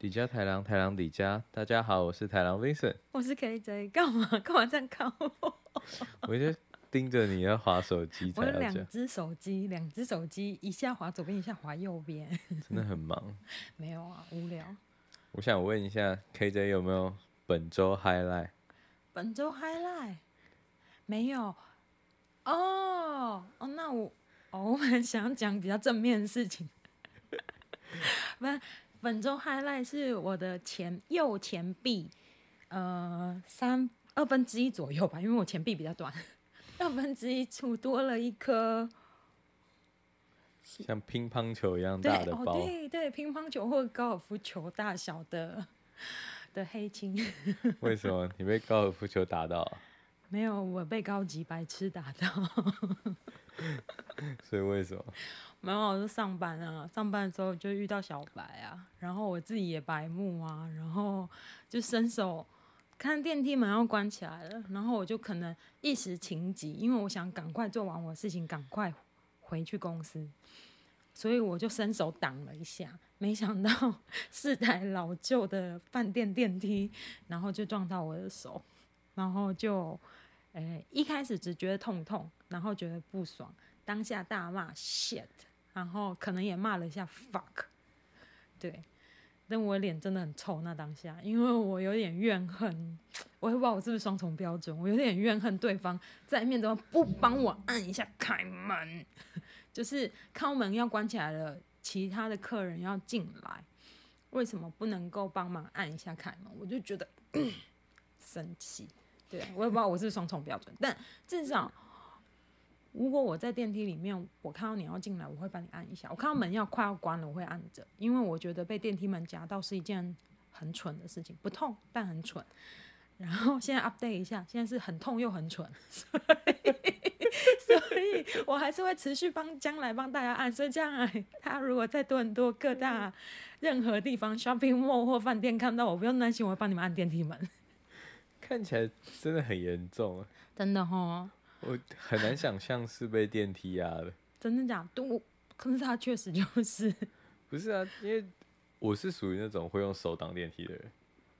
底加台郎，台郎底家，大家好，我是台郎 Vincent，我是 KJ，干嘛干嘛这样看我？我就盯着你要划手机，我有两只手机，两只手机，一下划左边，一下划右边，真的很忙。没有啊，无聊。我想问一下，KJ 有没有本周 highlight？本周 highlight 没有哦哦，那我哦，我很想讲比较正面的事情，不本周 highlight 是我的前右前臂，呃，三二分之一左右吧，因为我前臂比较短，二分之一处多了一颗像乒乓球一样大的包，对、哦、对，对，乒乓球或高尔夫球大小的的黑青。为什么你被高尔夫球打到？没有，我被高级白痴打到。所以为什么？没有，我就上班啊，上班的时候就遇到小白啊，然后我自己也白目啊，然后就伸手看电梯门要关起来了，然后我就可能一时情急，因为我想赶快做完我的事情，赶快回去公司，所以我就伸手挡了一下，没想到 是台老旧的饭店电梯，然后就撞到我的手，然后就，诶，一开始只觉得痛痛，然后觉得不爽，当下大骂 shit。然后可能也骂了一下 fuck，对，但我脸真的很臭那当下，因为我有点怨恨，我也不知道我是不是双重标准，我有点怨恨对方在面中不帮我按一下开门，就是开门要关起来了，其他的客人要进来，为什么不能够帮忙按一下开门？我就觉得 生气，对，我也不知道我是双重标准，但至少。如果我在电梯里面，我看到你要进来，我会帮你按一下。我看到门要快要关了，我会按着，因为我觉得被电梯门夹到是一件很蠢的事情，不痛但很蠢。然后现在 update 一下，现在是很痛又很蠢，所以 所以我还是会持续帮将来帮大家按。所以将来他如果在多伦多各大任何地方 shopping mall 或饭店看到我，不用担心，我会帮你们按电梯门。看起来真的很严重啊！真的哈。我很难想象是被电梯压的，真的假的？我可是他确实就是，不是啊？因为我是属于那种会用手挡电梯的人。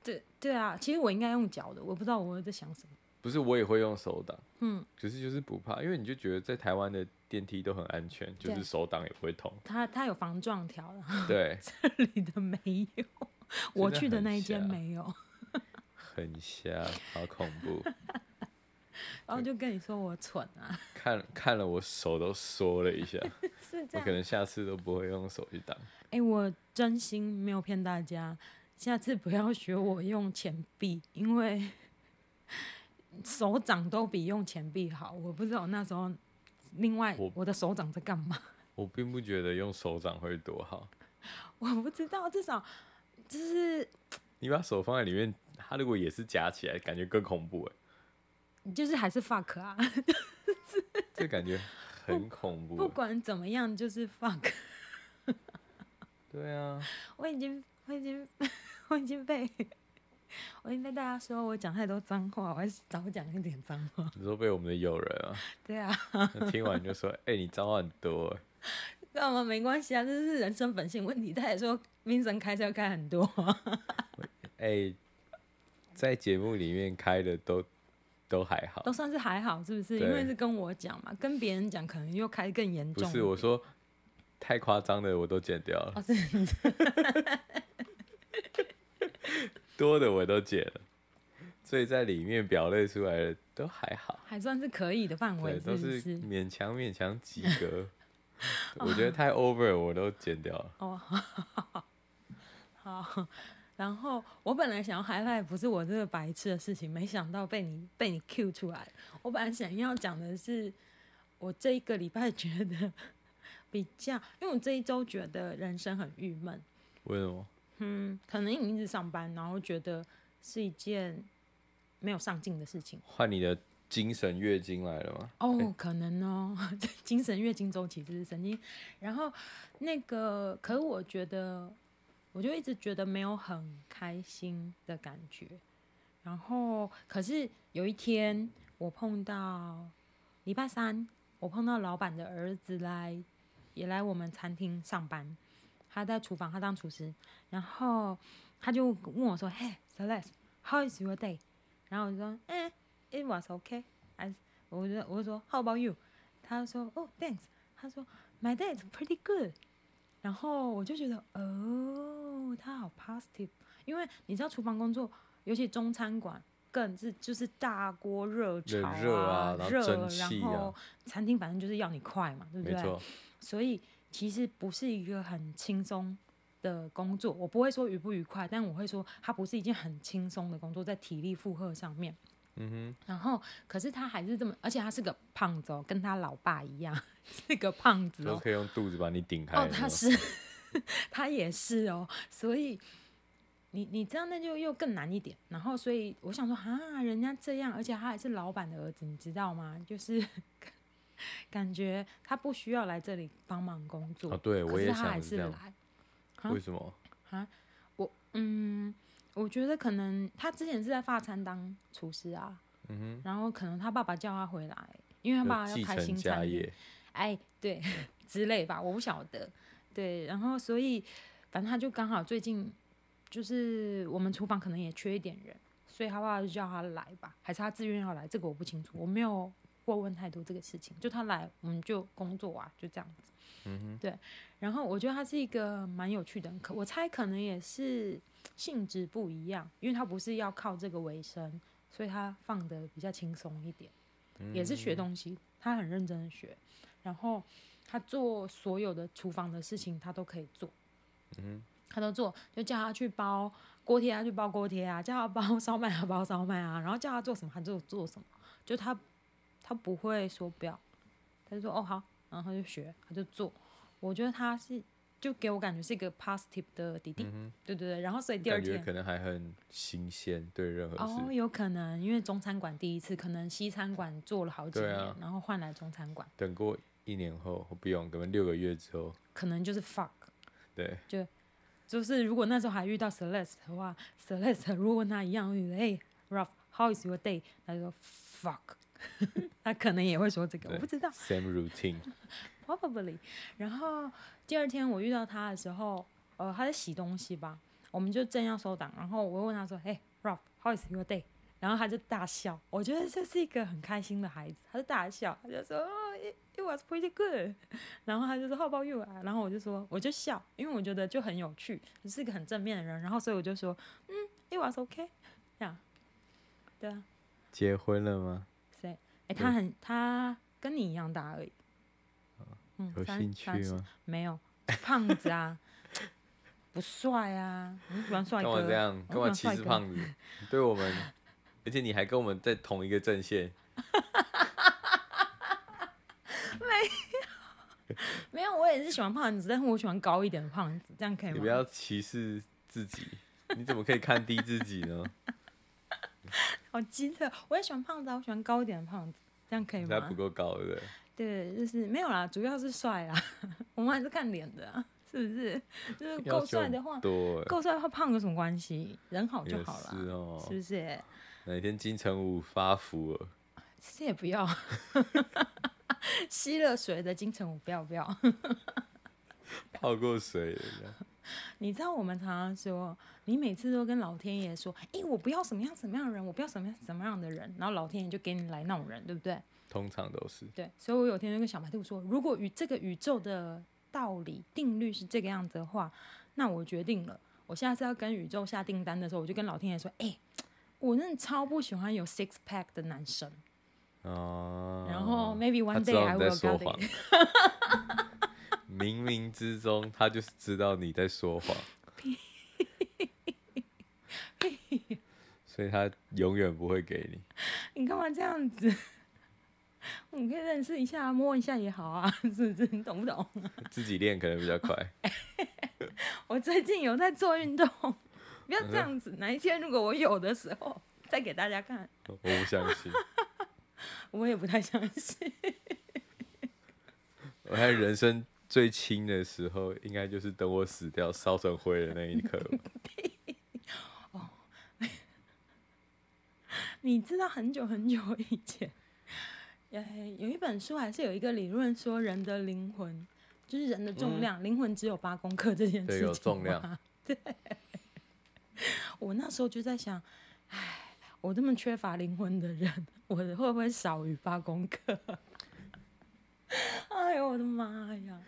对对啊，其实我应该用脚的，我不知道我在想什么。不是，我也会用手挡，嗯，可是就是不怕，因为你就觉得在台湾的电梯都很安全，就是手挡也不会痛。它它有防撞条的，对，这里的没有，我去的那一间没有，很瞎，好恐怖。然后就跟你说我蠢啊，看看了我手都缩了一下，是这样，我可能下次都不会用手去挡。哎、欸，我真心没有骗大家，下次不要学我用钱币，因为手掌都比用钱币好。我不知道那时候，另外我，我的手掌在干嘛？我并不觉得用手掌会多好。我不知道，至少就是你把手放在里面，它如果也是夹起来，感觉更恐怖哎。就是还是 fuck 啊，这感觉很恐怖。不管怎么样，就是 fuck。对啊，我已经，我已经，我已经被，我已经被大家说我讲太多脏话，我还是少讲一点脏话。你说被我们的友人啊？对啊。听完就说：“哎、欸，你脏话很多。”那我们？没关系啊，这是人生本性问题。他也说，Vincent 开车开很多。哎、欸，在节目里面开的都。都还好，都算是还好，是不是？因为是跟我讲嘛，跟别人讲可能又开更严重。不是，我说太夸张的我都剪掉了，哦、多的我都剪了，所以在里面表列出来的都还好，还算是可以的范围，都是勉强勉强及格。我觉得太 over 我都剪掉了。哦，好。然后我本来想要 highlight 不是我这个白痴的事情，没想到被你被你 cue 出来。我本来想要讲的是，我这一个礼拜觉得比较，因为我这一周觉得人生很郁闷。为什么？嗯，可能你一直上班，然后觉得是一件没有上进的事情。换你的精神月经来了吗？哦，欸、可能哦，精神月经周期就是神经。然后那个，可是我觉得。我就一直觉得没有很开心的感觉，然后可是有一天我碰到礼拜三，我碰到老板的儿子来，也来我们餐厅上班，他在厨房，他当厨师，然后他就问我说：“嘿，Celeste，how is your day？” 然后我就说：“哎，it was okay。”还是我就我就说：“How about you？” 他就说：“哦，thanks。”他说：“My day is pretty good。”然后我就觉得，哦，他好 positive，因为你知道厨房工作，尤其中餐馆更是就是大锅热炒啊，热然后餐厅反正就是要你快嘛，对不对？所以其实不是一个很轻松的工作，我不会说愉不愉快，但我会说它不是一件很轻松的工作，在体力负荷上面。嗯哼。然后，可是他还是这么，而且他是个胖子哦，跟他老爸一样。是个胖子哦，都可以用肚子把你顶开。哦，他是，他也是哦，所以你你这样那就又更难一点。然后，所以我想说啊，人家这样，而且他还是老板的儿子，你知道吗？就是 感觉他不需要来这里帮忙工作。哦，对，我也想是他还是来。为什么？啊，我嗯，我觉得可能他之前是在发餐当厨师啊，嗯哼，然后可能他爸爸叫他回来，因为他爸爸要开新餐业。哎，对，之类吧，我不晓得。对，然后所以，反正他就刚好最近，就是我们厨房可能也缺一点人，所以他爸爸就叫他来吧，还是他自愿要来？这个我不清楚，我没有过问太多这个事情。就他来，我们就工作啊，就这样子。嗯哼，对。然后我觉得他是一个蛮有趣的，可我猜可能也是性质不一样，因为他不是要靠这个为生，所以他放的比较轻松一点，也是学东西，他很认真的学。然后他做所有的厨房的事情，他都可以做，嗯，他都做，就叫他去包锅贴啊，去包锅贴啊，叫他包烧麦啊，包烧麦啊，然后叫他做什么，他就做什么，就他他不会说不要，他就说哦好，然后他就学，他就做，我觉得他是就给我感觉是一个 positive 的弟弟，嗯，对对对，然后所以第二天可能还很新鲜，对任何事哦，有可能因为中餐馆第一次，可能西餐馆做了好几年，啊，然后换来中餐馆，等过。一年后，我不用，可能六个月之后，可能就是 fuck，对，就就是如果那时候还遇到 Celeste 的话，Celeste 如果跟他一样，哎、欸、，Ralph，how is your day？他就说 fuck，他可能也会说这个，我不知道。Same routine，probably。然后第二天我遇到他的时候，呃，他在洗东西吧，我们就正要收档，然后我问他说，哎、欸、，Ralph，how is your day？然后他就大笑，我觉得这是一个很开心的孩子，他就大笑，他就说哦，it it was pretty good。然后他就说 How about you？然后我就说我就笑，因为我觉得就很有趣，是一个很正面的人。然后所以我就说嗯，it was okay。这样，对啊。结婚了吗？他很他跟你一样大而已。嗯，有兴趣吗？没有，胖子啊，不帅啊，你喜欢帅哥？干嘛这样？干嘛歧视胖子？对我们。而且你还跟我们在同一个阵线，没有，没有，我也是喜欢胖子，但是我喜欢高一点的胖子，这样可以吗？你不要歧视自己，你怎么可以看低自己呢？好机特，我也喜欢胖子，我喜欢高一点的胖子，这样可以吗？他不够高，对不对？对，就是没有啦，主要是帅啦，我们还是看脸的啊，是不是？就是够帅的话，够帅的话，胖有什么关系？人好就好了，是哦，是不是？哪天金城武发福了？其实也不要，吸了水的金城武不要不要，泡过水了。你知道我们常常说，你每次都跟老天爷说，哎、欸，我不要什么样什么样的人，我不要什么样什么样的人，然后老天爷就给你来那种人，对不对？通常都是。对，所以我有天就跟小白兔说，如果与这个宇宙的道理定律是这个样子的话，那我决定了，我下次要跟宇宙下订单的时候，我就跟老天爷说，哎、欸。我真的超不喜欢有 six pack 的男生，哦、然后 maybe one day I will get it。冥冥之中，他就是知道你在说谎，所以他永远不会给你。你干嘛这样子？我们可以认识一下，摸一下也好啊，是不是？你懂不懂？自己练可能比较快。我最近有在做运动。不要这样子，哪一天如果我有的时候再给大家看。我不相信，我也不太相信。我看人生最轻的时候，应该就是等我死掉烧成灰的那一刻。哦，你知道很久很久以前，有一本书还是有一个理论说，人的灵魂就是人的重量，灵、嗯、魂只有八公克这件事情。对，有重量。对。我那时候就在想，哎，我这么缺乏灵魂的人，我会不会少于八公克？哎呦我的妈呀！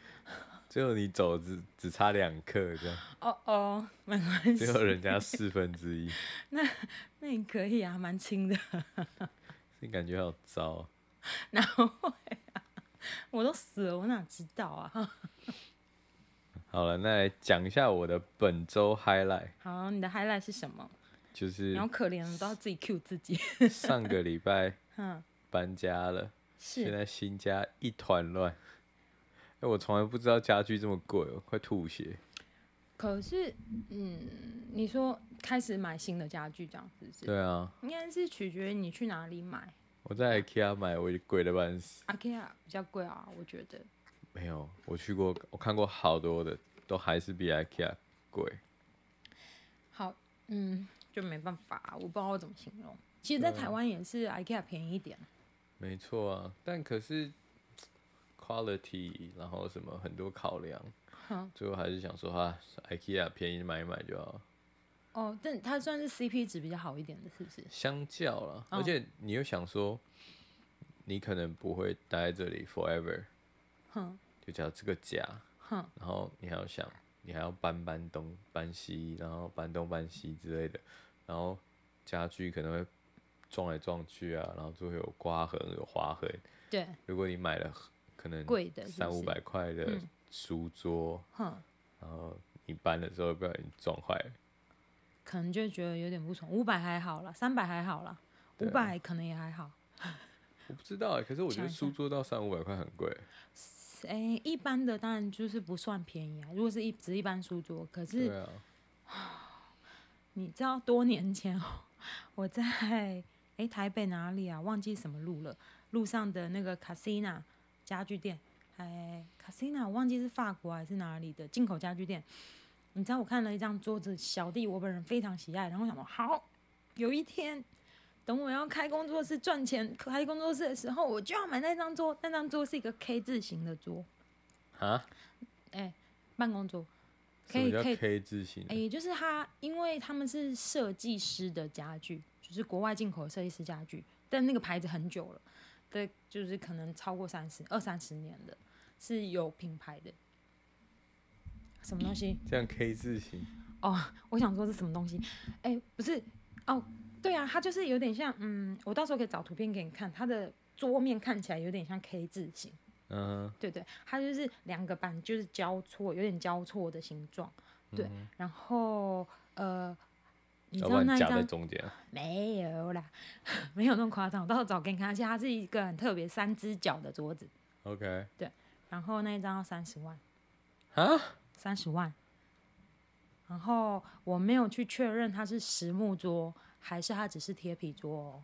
最后你走只只差两克这样。哦哦，没关系。最后人家四分之一。那那你可以啊，蛮轻的。你感觉好糟。哪会啊？我都死了，我哪知道啊？好了，那来讲一下我的本周 highlight。好，你的 highlight 是什么？就是。然后可怜的都要自己 cue 自己。上个礼拜，搬家了。现在新家一团乱。哎，我从来不知道家具这么贵哦，快吐血。可是，嗯，你说开始买新的家具这样是不是？对啊。应该是取决于你去哪里买。我在 IKEA 买，我贵的半死。IKEA 比较贵啊，我觉得。没有，我去过，我看过好多的，都还是比 IKEA 贵。好，嗯，就没办法，我不知道我怎么形容。其实，在台湾也是 IKEA 便宜一点。没错啊，但可是 quality，然后什么很多考量，最后还是想说哈，IKEA 便宜买一买就好。哦，但它算是 CP 值比较好一点的，是不是？相较了，而且你又想说，你可能不会待在这里 forever，哼，就叫这个家，哼，然后你还要想，你还要搬搬东搬西，然后搬东搬西之类的，然后家具可能会撞来撞去啊，然后就会有刮痕、有划痕。对，如果你买了可能贵的三五百块的书桌，哼，然后你搬的时候不小心撞坏了。可能就觉得有点不爽，五百还好啦，三百还好啦，五百可能也还好。我不知道哎，可是我觉得书桌到三五百块很贵。哎、欸，一般的当然就是不算便宜啊。如果是一只一般书桌，可是，啊、你知道多年前 我在哎、欸、台北哪里啊？忘记什么路了？路上的那个 Casina 家具店，哎，Casina 我忘记是法国还是哪里的进口家具店。你知道我看了一张桌子，小弟我本人非常喜爱，然后我想说，好，有一天等我要开工作室赚钱，开工作室的时候，我就要买那张桌。那张桌是一个 K 字形的桌，啊？哎、欸，办公桌，可以可以 K 字形？哎、欸，就是它，因为他们是设计师的家具，就是国外进口设计师家具，但那个牌子很久了，对，就是可能超过三十二三十年的，是有品牌的。什么东西？这样 K 字形哦，我想说是什么东西？哎、欸，不是哦，对啊，它就是有点像，嗯，我到时候可以找图片给你看，它的桌面看起来有点像 K 字形，嗯，对对，它就是两个板就是交错，有点交错的形状，对，嗯、然后呃，你知道那张夹在中间？没有啦，没有那么夸张，我到时候找给你看，而且它是一个很特别三只脚的桌子，OK，对，然后那一张要三十万，啊？三十万，然后我没有去确认它是实木桌还是它只是贴皮桌哦。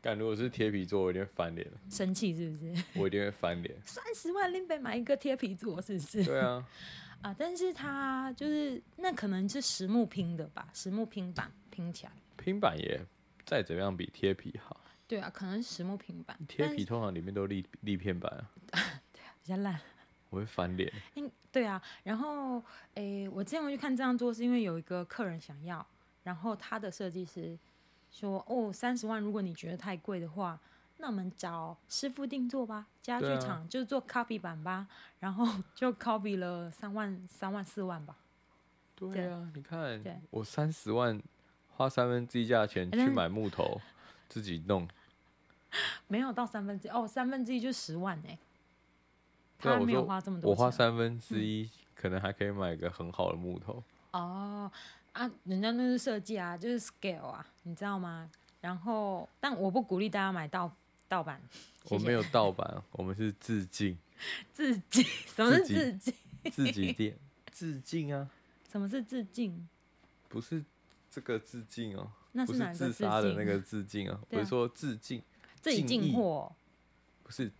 但如果是贴皮桌，我一定会翻脸。生气是不是？我一定会翻脸。三十万林北买一个贴皮桌是不是？对啊。啊，但是它就是那可能是实木拼的吧，实木拼板拼起来。拼板也再怎么样比贴皮好。对啊，可能是实木平板。贴皮通常里面都立立片板啊。对啊，比较烂。我会翻脸。对啊，然后诶，我之前我去看这样做，是因为有一个客人想要，然后他的设计师说：“哦，三十万，如果你觉得太贵的话，那我们找师傅定做吧，家具厂、啊、就是做 copy 版吧。”然后就 copy 了三万、三万四万吧。对啊，对你看，我三十万花三分之一价钱去买木头，自己弄，没有到三分之一哦，三分之一就十万哎。他没有花这么多，我花三分之一，嗯，可能还可以买个很好的木头。哦，啊，人家那是设计啊，就是 scale 啊，你知道吗？然后，但我不鼓励大家买盗盗版。我没有盗版，我们是致敬。致敬？什么是致敬？自己店？致敬啊？什么是致敬？不是这个致敬哦，那是哪个自杀的那个致敬啊？不是说致敬，自己进货，不是。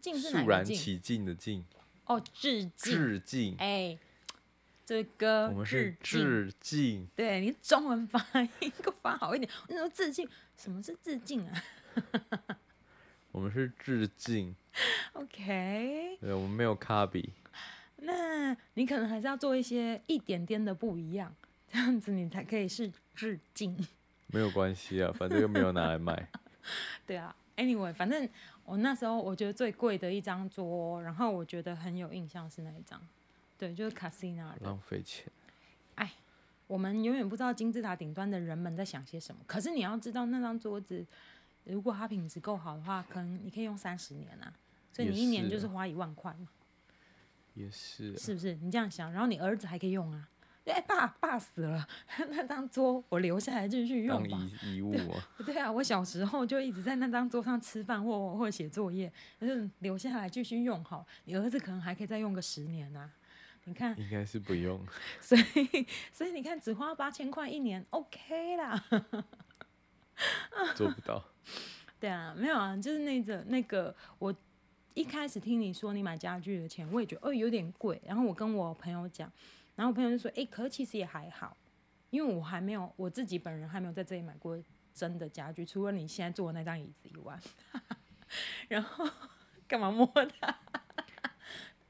肃然起敬的敬哦，致敬，致敬，哎、欸，这个我们是致敬，对你中文发音 给我发好一点。我说致敬，什么是致敬啊？我们是致敬。OK。对，我们没有 copy。那你可能还是要做一些一点点的不一样，这样子你才可以是致敬。没有关系啊，反正又没有拿来卖。对啊，Anyway，反正我那时候我觉得最贵的一张桌，然后我觉得很有印象是那一张，对，就是 Casina。浪费钱。哎，我们永远不知道金字塔顶端的人们在想些什么。可是你要知道，那张桌子如果它品质够好的话，可能你可以用三十年啊，所以你一年就是花一万块嘛。也是，是不是？你这样想，然后你儿子还可以用啊？哎，爸爸死了，那张桌我留下来继续用吧。遗遗物啊对。对啊，我小时候就一直在那张桌上吃饭或或写作业，就是留下来继续用好。你儿子可能还可以再用个十年啊。你看，应该是不用。所以，所以你看，只花八千块一年，OK 啦。做不到。对啊，没有啊，就是那个那个我。一开始听你说你买家具的钱，我也觉得哦有点贵。然后我跟我朋友讲，然后我朋友就说：“哎、欸，可是其实也还好，因为我还没有我自己本人还没有在这里买过真的家具，除了你现在坐的那张椅子以外。”然后干嘛摸它？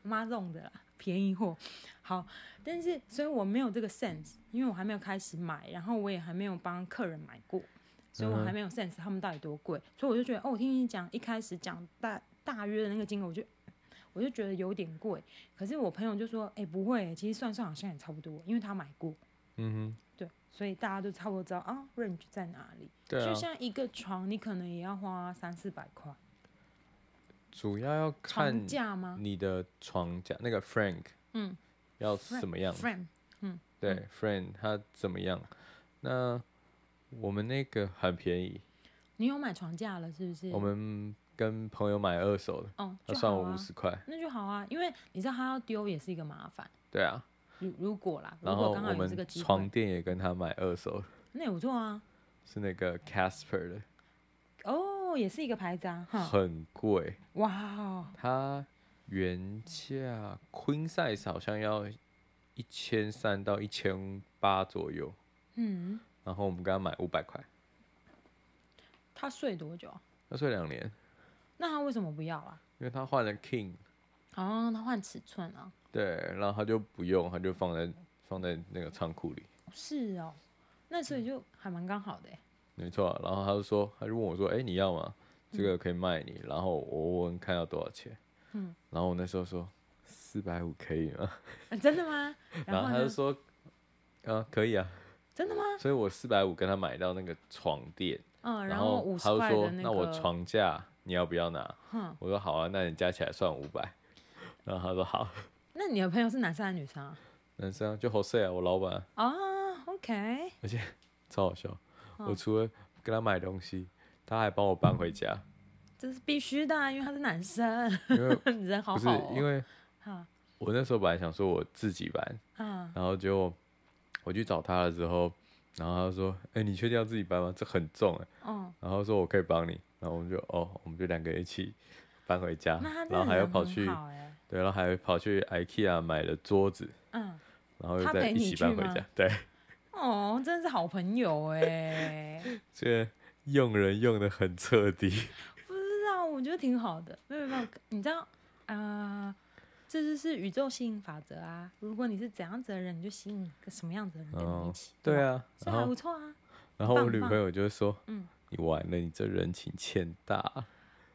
妈弄的啦，便宜货。好，但是所以我没有这个 sense，因为我还没有开始买，然后我也还没有帮客人买过，所以我还没有 sense 他们到底多贵。所以我就觉得哦，我听你讲一开始讲大。大约的那个金额，我就我就觉得有点贵。可是我朋友就说：“哎、欸，不会，其实算算好像也差不多，因为他买过。”嗯哼，对，所以大家都差不多知道啊，range 在哪里。对、啊、就像一个床，你可能也要花三四百块。主要要看价吗？你的床架那个 Frank，嗯，要怎么样？Frame，嗯，对、嗯、，Frame 它怎么样？那我们那个很便宜。你有买床架了是不是？我们。跟朋友买二手的，哦，他算我五十块，那就好啊，因为你知道他要丢也是一个麻烦。对啊，如如果啦，然后我们床垫也跟他买二手的，那也不错啊，是那个 Casper 的，哦，也是一个牌子啊，很贵，哇，它原价 Queen size 好像要一千三到一千八左右，嗯，然后我们跟他买五百块，他睡多久？他睡两年。那他为什么不要啊？因为他换了 King，哦，他换尺寸啊。对，然后他就不用，他就放在放在那个仓库里。是哦，那所以就还蛮刚好的。没错，然后他就说，他就问我说：“哎、欸，你要吗？这个可以卖你。嗯”然后我问看要多少钱。嗯。然后我那时候说四百五可以吗？啊？真的吗？然后他就说：“啊，可以啊。”真的吗？所以我四百五跟他买到那个床垫。嗯，然后他就说：“那，那我床架。”你要不要拿？我说好啊，那你加起来算五百。然后他说好。那你的朋友是男生还是女生啊？男生啊，就 Jose 啊，我老板。啊，OK。而且超好笑，我除了跟他买东西，他还帮我搬回家。这是必须的，因为他是男生。因为 人好好。不是因为，我那时候本来想说我自己搬，然后就我去找他了之后，然后他说：“哎，你确定要自己搬吗？这很重哎。”然后说我可以帮你。然后我们就哦，我们就两个一起搬回家，然后还要跑去，对，然后还跑去 IKEA 买了桌子，嗯，然后又再一起搬回家，对，哦，真的是好朋友哎，这用人用的很彻底，不知道，我觉得挺好的，没有没有，你知道啊、呃，这就是宇宙吸引法则啊，如果你是怎样子的人，你就吸引个什么样子的人跟你一起，哦、对啊，这还不错啊，然后我女朋友就说，嗯。你完了，你这人情欠大。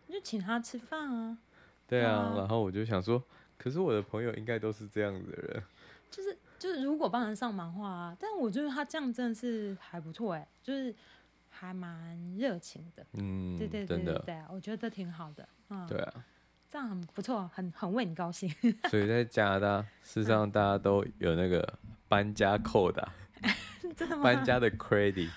你就请他吃饭啊。对啊，啊，然后我就想说，可是我的朋友应该都是这样子的人。就是就是，如果帮人上忙话啊，但我觉得他这样真的是还不错哎，就是还蛮热情的。嗯，对对对对对，我觉得挺好的。嗯，对啊，这样很不错，很很为你高兴。所以在加拿大，事实上大家都有那个搬家扣的？搬家的 credit。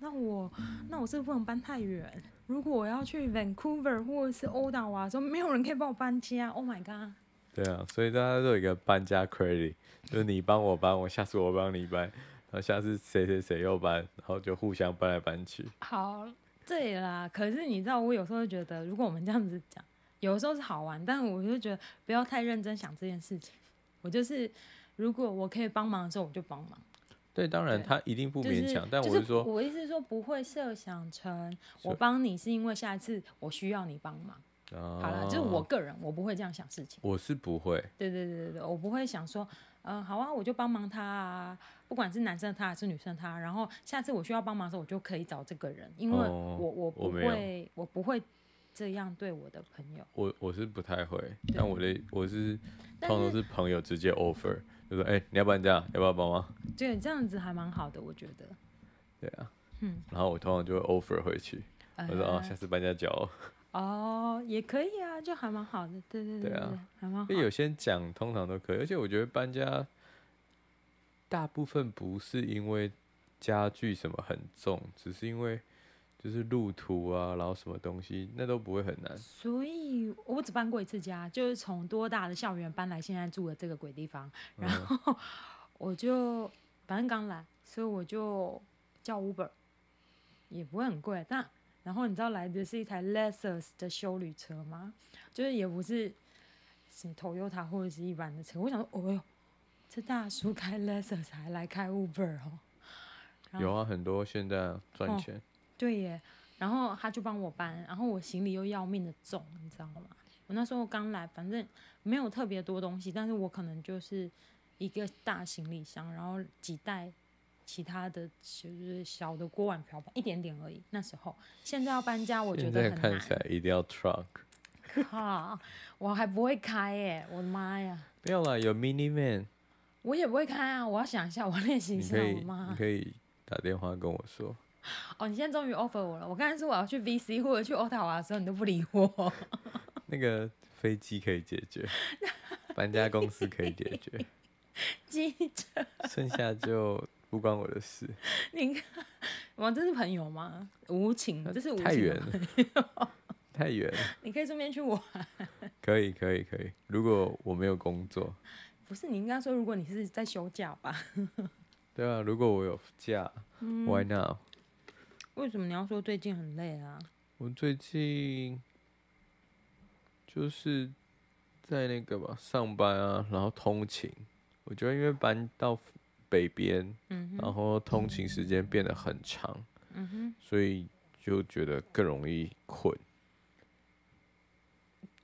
那我那我是不是不能搬太远？如果我要去 Vancouver 或者是 Ottawa，说没有人可以帮我搬家，Oh my god！对啊，所以大家都有一个搬家 credit，就是你帮我搬，我下次我帮你搬，然后下次谁谁谁又搬，然后就互相搬来搬去。好，对啦。可是你知道，我有时候觉得，如果我们这样子讲，有的时候是好玩，但我就觉得不要太认真想这件事情。我就是，如果我可以帮忙的时候，我就帮忙。对，当然他一定不勉强，就是、但我是说，我意思是说不会设想成我帮你是因为下一次我需要你帮忙。哦、好了，就是我个人，我不会这样想事情。我是不会。对对对对，我不会想说，嗯、呃，好啊，我就帮忙他啊，不管是男生他还是女生他，然后下次我需要帮忙的时候，我就可以找这个人，因为我、哦、我不会我，我不会这样对我的朋友。我我是不太会，但我的我是通常都是朋友直接 offer。就说：“哎、欸，你要不然这样，要不要帮忙？”对，这样子还蛮好的，我觉得。对啊，嗯，然后我通常就会 offer 回去，呃、我说：“哦，下次搬家交。”哦，也可以啊，就还蛮好的，对对对，对啊，还蛮好。因为有些讲通常都可以，而且我觉得搬家大部分不是因为家具什么很重，只是因为。就是路途啊，然后什么东西，那都不会很难。所以我只搬过一次家，就是从多大的校园搬来现在住的这个鬼地方。然后我就反正刚来，所以我就叫 Uber，也不会很贵。但然后你知道来的是一台 Lexus 的修旅车吗？就是也不是什么 Toyota 或者是一般的车。我想说，哦哟，这大叔开 Lexus 还来开 Uber 哦。有啊，很多现在赚钱。哦对耶，然后他就帮我搬，然后我行李又要命的重，你知道吗？我那时候刚来，反正没有特别多东西，但是我可能就是一个大行李箱，然后几袋其他的就是小的锅碗瓢盆，一点点而已。那时候，现在要搬家，我觉得很难。看起来一定要 truck。靠，我还不会开耶，我的妈呀！没有啦，有 mini van。我也不会开啊，我要想一下，我练习一下。我妈，你可以打电话跟我说。哦，你现在终于 offer 我了。我刚才说我要去 VC 或者去 Ottawa 的时候，你都不理我。那个飞机可以解决，搬家公司可以解决，机车，剩下就不关我的事。你看，我这是朋友吗？无情，这是无情太远了，太远了。你可以顺便去玩。可以，可以，可以。如果我没有工作，不是你应该说，如果你是在休假吧？对啊，如果我有假，嗯，Why not？为什么你要说最近很累啊？我最近就是在那个吧上班啊，然后通勤。我觉得因为搬到北边，嗯，然后通勤时间变得很长，嗯哼，所以就觉得更容易困。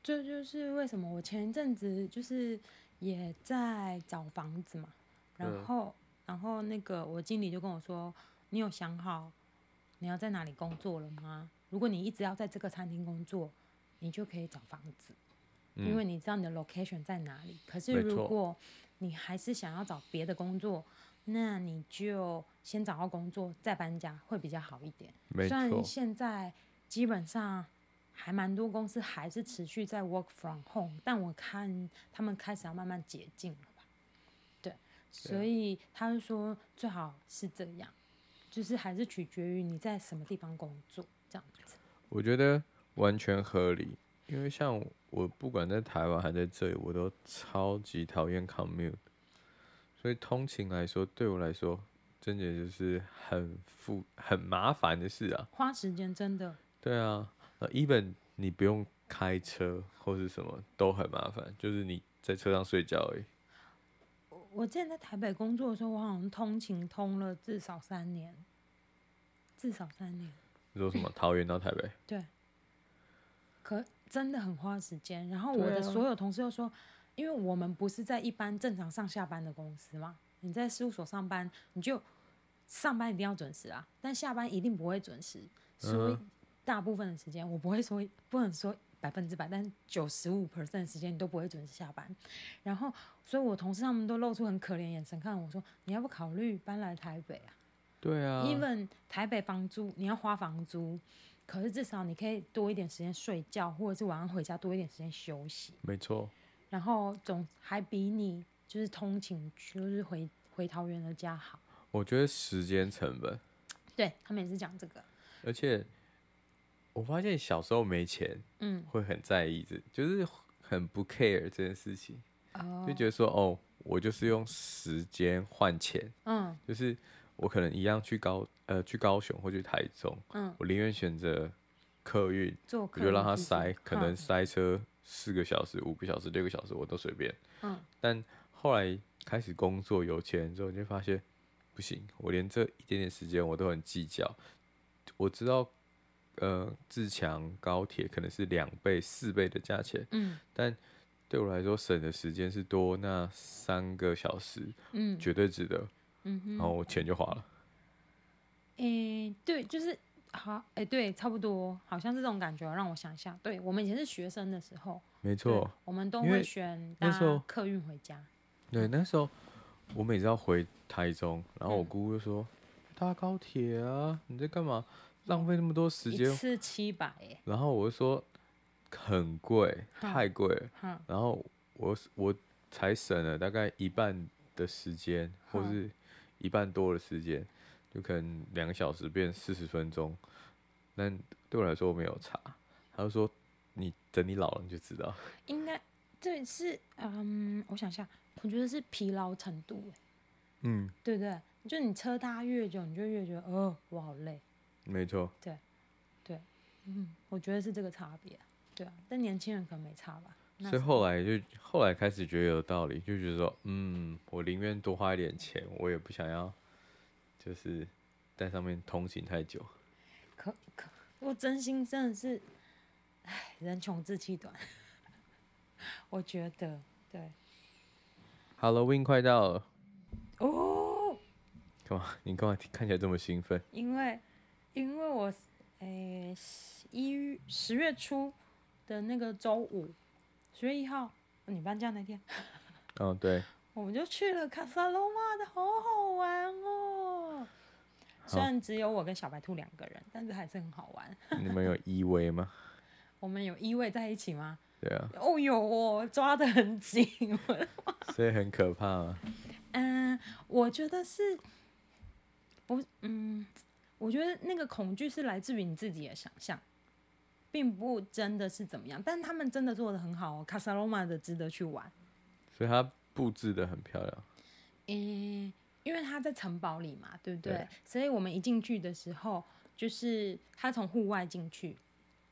这就是为什么我前一阵子就是也在找房子嘛，然后，嗯，然后那个我经理就跟我说：“你有想好？”你要在哪里工作了吗？如果你一直要在这个餐厅工作，你就可以找房子，嗯，因为你知道你的 location 在哪里。可是如果你还是想要找别的工作，那你就先找到工作再搬家会比较好一点。虽然现在基本上还蛮多公司还是持续在 work from home，但我看他们开始要慢慢解禁了吧？对，所以他就说最好是这样。就是还是取决于你在什么地方工作这样子。我觉得完全合理，因为像我不管在台湾还在这里，我都超级讨厌 commute，所以通勤来说对我来说真的就是很复很麻烦的事啊，花时间真的。对啊，even 你不用开车或是什么都很麻烦，就是你在车上睡觉而已。我之前在台北工作的时候，我好像通勤通了至少三年，至少三年。你说什么？桃园到台北？对。可真的很花时间。然后我的所有同事又说，因为我们不是在一般正常上下班的公司嘛，你在事务所上班，你就上班一定要准时啊，但下班一定不会准时，所以大部分的时间我不会说，不能说。百分之百，但九十五 percent 的时间你都不会准时下班，然后，所以我同事他们都露出很可怜眼神看我说：“你要不考虑搬来台北啊？”对啊，even 台北房租你要花房租，可是至少你可以多一点时间睡觉，或者是晚上回家多一点时间休息。没错。然后总还比你就是通勤就是回回桃园的家好。我觉得时间成本。对，他们也是讲这个，而且。我发现小时候没钱，嗯，会很在意这，就是很不 care 这件事情，哦，就觉得说，哦，我就是用时间换钱，嗯，就是我可能一样去高，呃，去高雄或去台中，嗯，我宁愿选择客运，我就让他塞，可能塞车四个小时、五个小时、六个小时，我都随便，嗯，但后来开始工作有钱之后，你就发现不行，我连这一点点时间我都很计较。我知道，呃，自强高铁可能是两倍、四倍的价钱，嗯，但对我来说省的时间是多那三个小时，嗯，绝对值得，嗯哼，然后我钱就花了。诶、欸，对，就是好，诶、欸，对，差不多，好像是这种感觉。让我想一下，对，我们以前是学生的时候，没错，我们都会选搭客运回家。对，那时候我每次要回台中，然后我姑姑就说：“嗯、搭高铁啊，你在干嘛？浪费那么多时间。”一次七百耶。然后我就说：“很贵，太贵了。嗯”然后我我才省了大概一半的时间，或是一半多的时间。就可能两个小时变四十分钟，但对我来说我没有差。他就说：“你等你老了你就知道。”应该这是嗯，我想一下，我觉得是疲劳程度，嗯，对不对？就你车搭越久，你就越觉得哦，我好累。没错。对，对，嗯，我觉得是这个差别，对啊。但年轻人可能没差吧。所以后来就后来开始觉得有道理，就觉得说，嗯，我宁愿多花一点钱，我也不想要。就是在上面通行太久，可可，我真心真的是，唉，人穷志气短。我觉得对。Halloween 快到了哦！干嘛？你干嘛看起来这么兴奋？因为，因为我，诶、欸，一十月初的那个周五，十月一号，你搬家那天。哦，对。我们就去了卡萨罗马的，好好玩哦。虽然只有我跟小白兔两个人，但是还是很好玩。你们有依偎吗？我们有依偎在一起吗？对啊。哦有哦，抓的很紧。所以很可怕吗？嗯，我觉得是，不，嗯，我觉得那个恐惧是来自于你自己的想象，并不真的是怎么样。但他们真的做的很好哦，卡萨罗玛的值得去玩。所以他。布置的很漂亮，嗯、欸，因为他在城堡里嘛，对不对？对，所以我们一进去的时候，就是他从户外进去，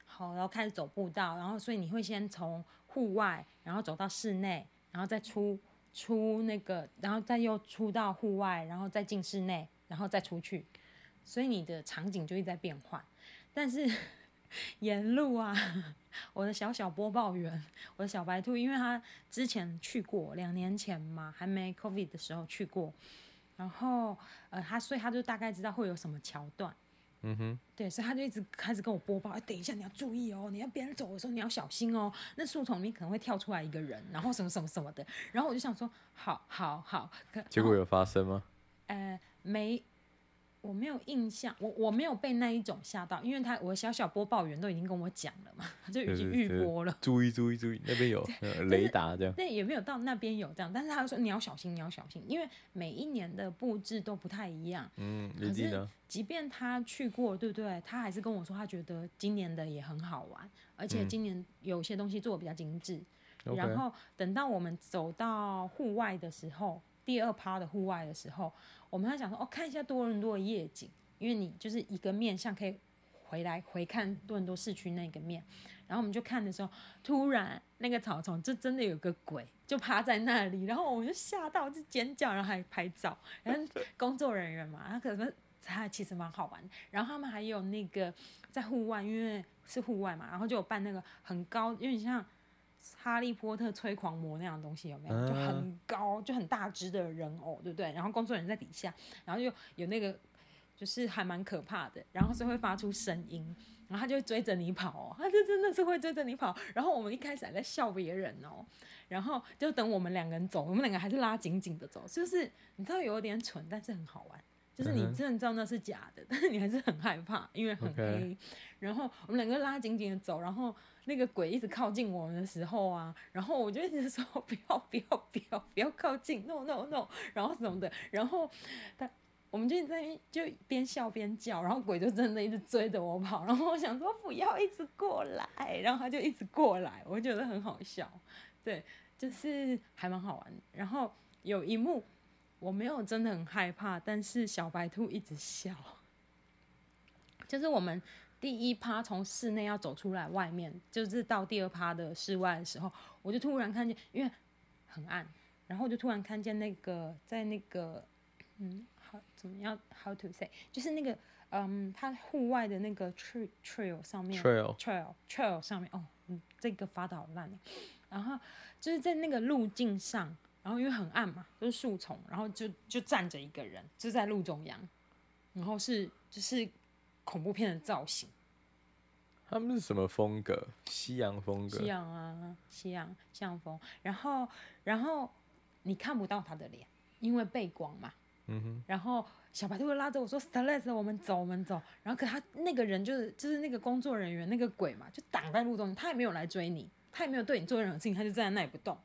好，然后开始走步道，然后所以你会先从户外，然后走到室内，然后再出出那个，然后再又出到户外，然后再进室内，然后再出去，所以你的场景就一直在变换，但是。沿路啊，我的小小播报员，我的小白兔，因为他之前去过，两年前嘛，还没 COVID 的时候去过，然后呃，他所以他就大概知道会有什么桥段，嗯哼，对，所以他就一直开始跟我播报，哎，等一下你要注意哦，你要别人走的时候你要小心哦，那树丛里面可能会跳出来一个人，然后什么什么什么的，然后我就想说，好，好，好，结果有发生吗？呃，没。我没有印象，我我没有被那一种吓到，因为他我小小播报员都已经跟我讲了嘛，他 就已经预播了。注意注意注意，那边有雷达这样。对，也没有到那边有这样，但是他说你要小心，你要小心，因为每一年的布置都不太一样。嗯，可是即便他去过，对不对？他还是跟我说他觉得今年的也很好玩，而且今年有些东西做的比较精致。嗯、然后等到我们走到户外的时候，第二趴的户外的时候。我们还想说，哦，看一下多伦多的夜景，因为你就是一个面向可以回来回看多伦多市区那个面。然后我们就看的时候，突然那个草丛就真的有个鬼，就趴在那里，然后我们就吓到，就尖叫，然后还拍照。然后工作人员嘛，他可能他其实蛮好玩。然后他们还有那个在户外，因为是户外嘛，然后就有办那个很高，有点像。哈利波特催狂魔那样的东西有没有？就很高，就很大只的人偶，对不对？然后工作人员在底下，然后就有那个，就是还蛮可怕的。然后是会发出声音，然后他就会追着你跑哦，他就真的是会追着你跑。然后我们一开始还在笑别人哦，然后就等我们两个人走，我们两个还是拉紧紧的走，就是你知道有点蠢，但是很好玩。就是你真的知道那是假的，但是你还是很害怕，因为很黑。然后我们两个拉紧紧的走，然后。那个鬼一直靠近我们的时候啊，然后我就一直说不要不要不要不要靠近，no no no，然后什么的，然后他我们就在就边笑边叫，然后鬼就真的一直追着我跑，然后我想说不要一直过来，然后他就一直过来，我觉得很好笑，对，就是还蛮好玩。然后有一幕我没有真的很害怕，但是小白兔一直笑，就是我们。第一趴从室内要走出来，外面就是到第二趴的室外的时候，我就突然看见，因为很暗，然后我就突然看见那个在那个，嗯，how 怎么样 how to say，就是那个嗯，它户外的那个 trail trail 上面 trail trail trail 上面哦，嗯，这个发的好烂，然后就是在那个路径上，然后因为很暗嘛，就是树丛，然后就就站着一个人，就在路中央，然后是就是恐怖片的造型。他们是什么风格？西洋风格。西洋啊，西洋西洋风。然后然后你看不到他的脸，因为背光嘛。嗯哼。然后小白兔会拉着我说：“Celeste，我们走，我们走。”然后可他那个人就是就是那个工作人员，那个鬼嘛，就挡在路中，他也没有来追你，他也没有对你做任何事情，他就站在那里不动。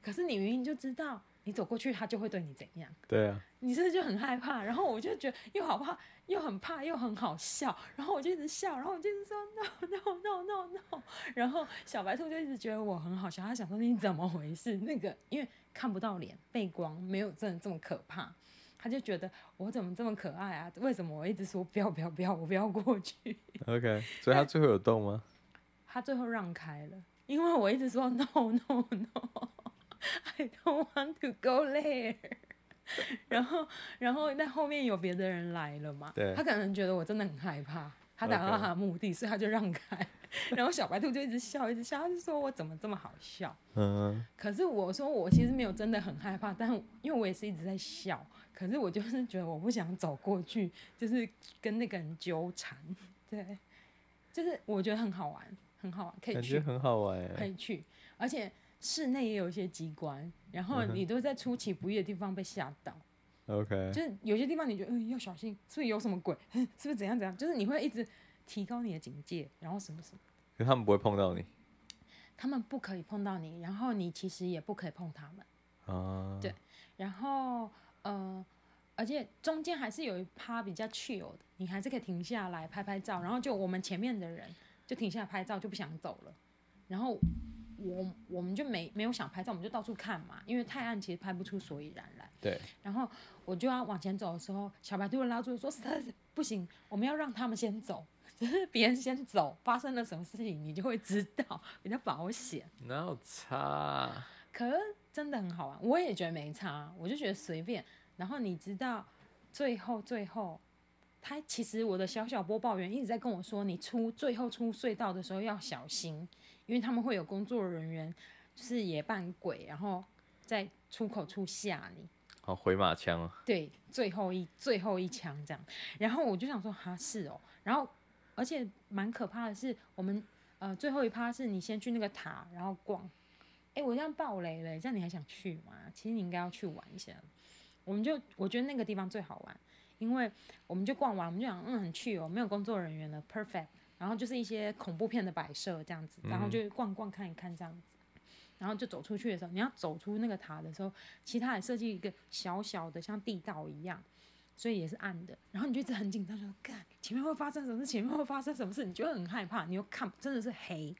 可是你明明就知道。你走过去，他就会对你怎样？对啊，你是不是就很害怕？然后我就觉得又好怕，又很怕，又很好笑。然后我就一直笑，然后我就一直说 no no no no no。然后小白兔就一直觉得我很好笑，他想说你怎么回事？那个因为看不到脸，背光没有真的这么可怕，他就觉得我怎么这么可爱啊？为什么我一直说不要不要不要，我不要过去？OK，所以他最后有动吗？他最后让开了，因为我一直说 no no no。I don't want to go there 然后，然后那后面有别的人来了嘛？对。他可能觉得我真的很害怕，他达到他的目的，所以他就让开。然后小白兔就一直笑，一直笑，他就说我怎么这么好笑？嗯。可是我说我其实没有真的很害怕，但因为我也是一直在笑。可是我就是觉得我不想走过去，就是跟那个人纠缠。对。就是我觉得很好玩，很好玩，可以去。感觉很好玩。可以去，而且。室内也有一些机关，然后你都在出其不意的地方被吓到。OK，就是有些地方你觉得嗯要小心，是不是有什么鬼？是不是怎样怎样？就是你会一直提高你的警戒，然后什么什么。可他们不会碰到你。他们不可以碰到你，然后你其实也不可以碰他们。啊。对，然后呃，而且中间还是有一趴比较 chill 的，你还是可以停下来拍拍照，然后就我们前面的人就停下来拍照，就不想走了，然后。我我们就没没有想拍照，我们就到处看嘛，因为太暗，其实拍不出所以然来。对。然后我就要往前走的时候，小白就会拉住说：“不行，我们要让他们先走，就是别人先走，发生了什么事情你就会知道，比较保险。”哪有差？可是真的很好玩，我也觉得没差，我就觉得随便。然后你知道，最后最后，他其实我的小小播报员一直在跟我说：“你出最后出隧道的时候要小心。”因为他们会有工作人员，就是也扮鬼，然后在出口处吓你。哦，回马枪啊。对，最后一最后一枪这样。然后我就想说，哈是哦。然后而且蛮可怕的是，我们呃最后一趴是你先去那个塔，然后逛。哎，我这样爆雷了，这样你还想去吗？其实你应该要去玩一下。我们就我觉得那个地方最好玩，因为我们就逛完，我们就想嗯很去哦，没有工作人员了，perfect。然后就是一些恐怖片的摆设这样子，然后就逛逛看一看这样子，然后就走出去的时候，你要走出那个塔的时候，其他也设计一个小小的像地道一样，所以也是暗的。然后你就一直很紧张，说：“干，前面会发生什么事？前面会发生什么事？”你就会很害怕，你又看真的是黑，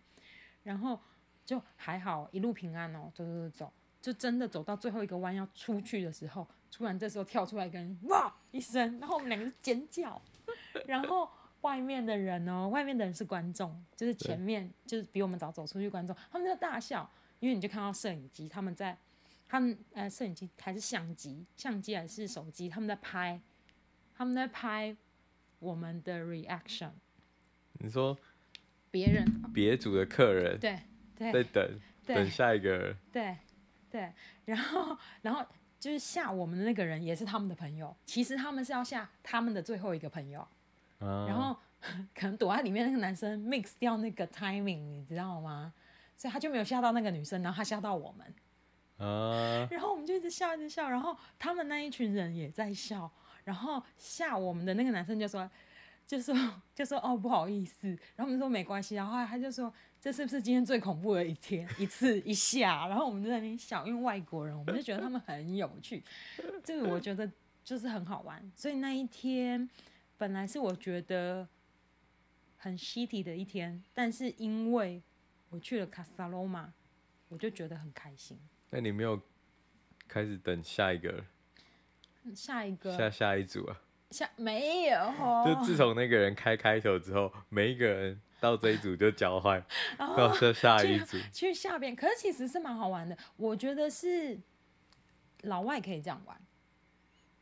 然后就还好一路平安哦，走走走走，就真的走到最后一个弯要出去的时候，突然这时候跳出来一个人哇一声，然后我们两个尖叫，然后。外面的人哦，外面的人是观众，就是前面就是比我们早走出去观众，他们在大笑，因为你就看到摄影机，他们在，他们呃摄影机还是相机，相机还是手机，他们在拍，他们在拍我们的 reaction。你说别人。别组的客人对对。在等等下一个。人对对，然后然后就是吓我们的那个人也是他们的朋友，其实他们是要吓他们的最后一个朋友。然后 可能躲在里面那个男生 mix 掉那个 timing，你知道吗？所以他就没有吓到那个女生，然后他吓到我们。啊！然后我们就一直笑，一直笑。然后他们那一群人也在笑。然后吓我们的那个男生就说，就说，就说哦不好意思。然后我们说没关系。然后他就说这是不是今天最恐怖的一天？一次一下。然后我们就在那边笑，因为外国人，我们就觉得他们很有趣。这个我觉得就是很好玩。所以那一天。本来是我觉得很 shitty 的一天，但是因为我去了卡萨罗马，我就觉得很开心。那你没有开始等下一个？下一个？下下一组啊？下没有？哦就自从那个人开开头之后，每一个人到这一组就交换，到下下一组去，去下边。可是其实是蛮好玩的，我觉得是老外可以这样玩。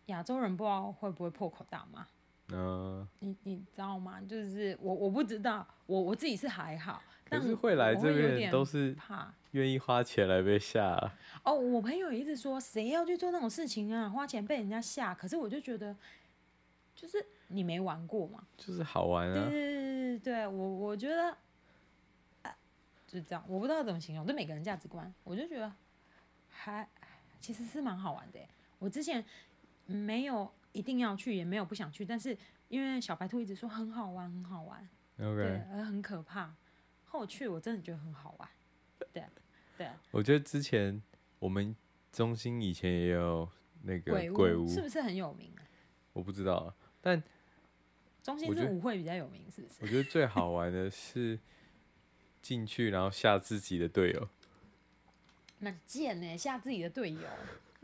亚洲人不知道会不会破口大骂。嗯，你你知道吗？就是我我不知道，我我自己是还好，但是会来这边都是怕愿意花钱来被吓、啊。哦，我朋友一直说，谁要去做那种事情啊？花钱被人家吓，可是我就觉得，就是你没玩过嘛，就是好玩啊。对对对对，我我觉得，啊，就是这样，我不知道怎么形容，对每个人价值观，我就觉得还其实是蛮好玩的。我之前没有。一定要去，也没有不想去，但是因为小白兔一直说很好玩，很好玩.对，而很可怕。后去我真的觉得很好玩，对对。我觉得之前我们中心以前也有那个鬼屋，鬼屋是不是很有名啊？我不知道，但中心是舞会比较有名，是不是？我觉得最好玩的是进去然后吓自己的队友，那贱呢？吓自己的队友。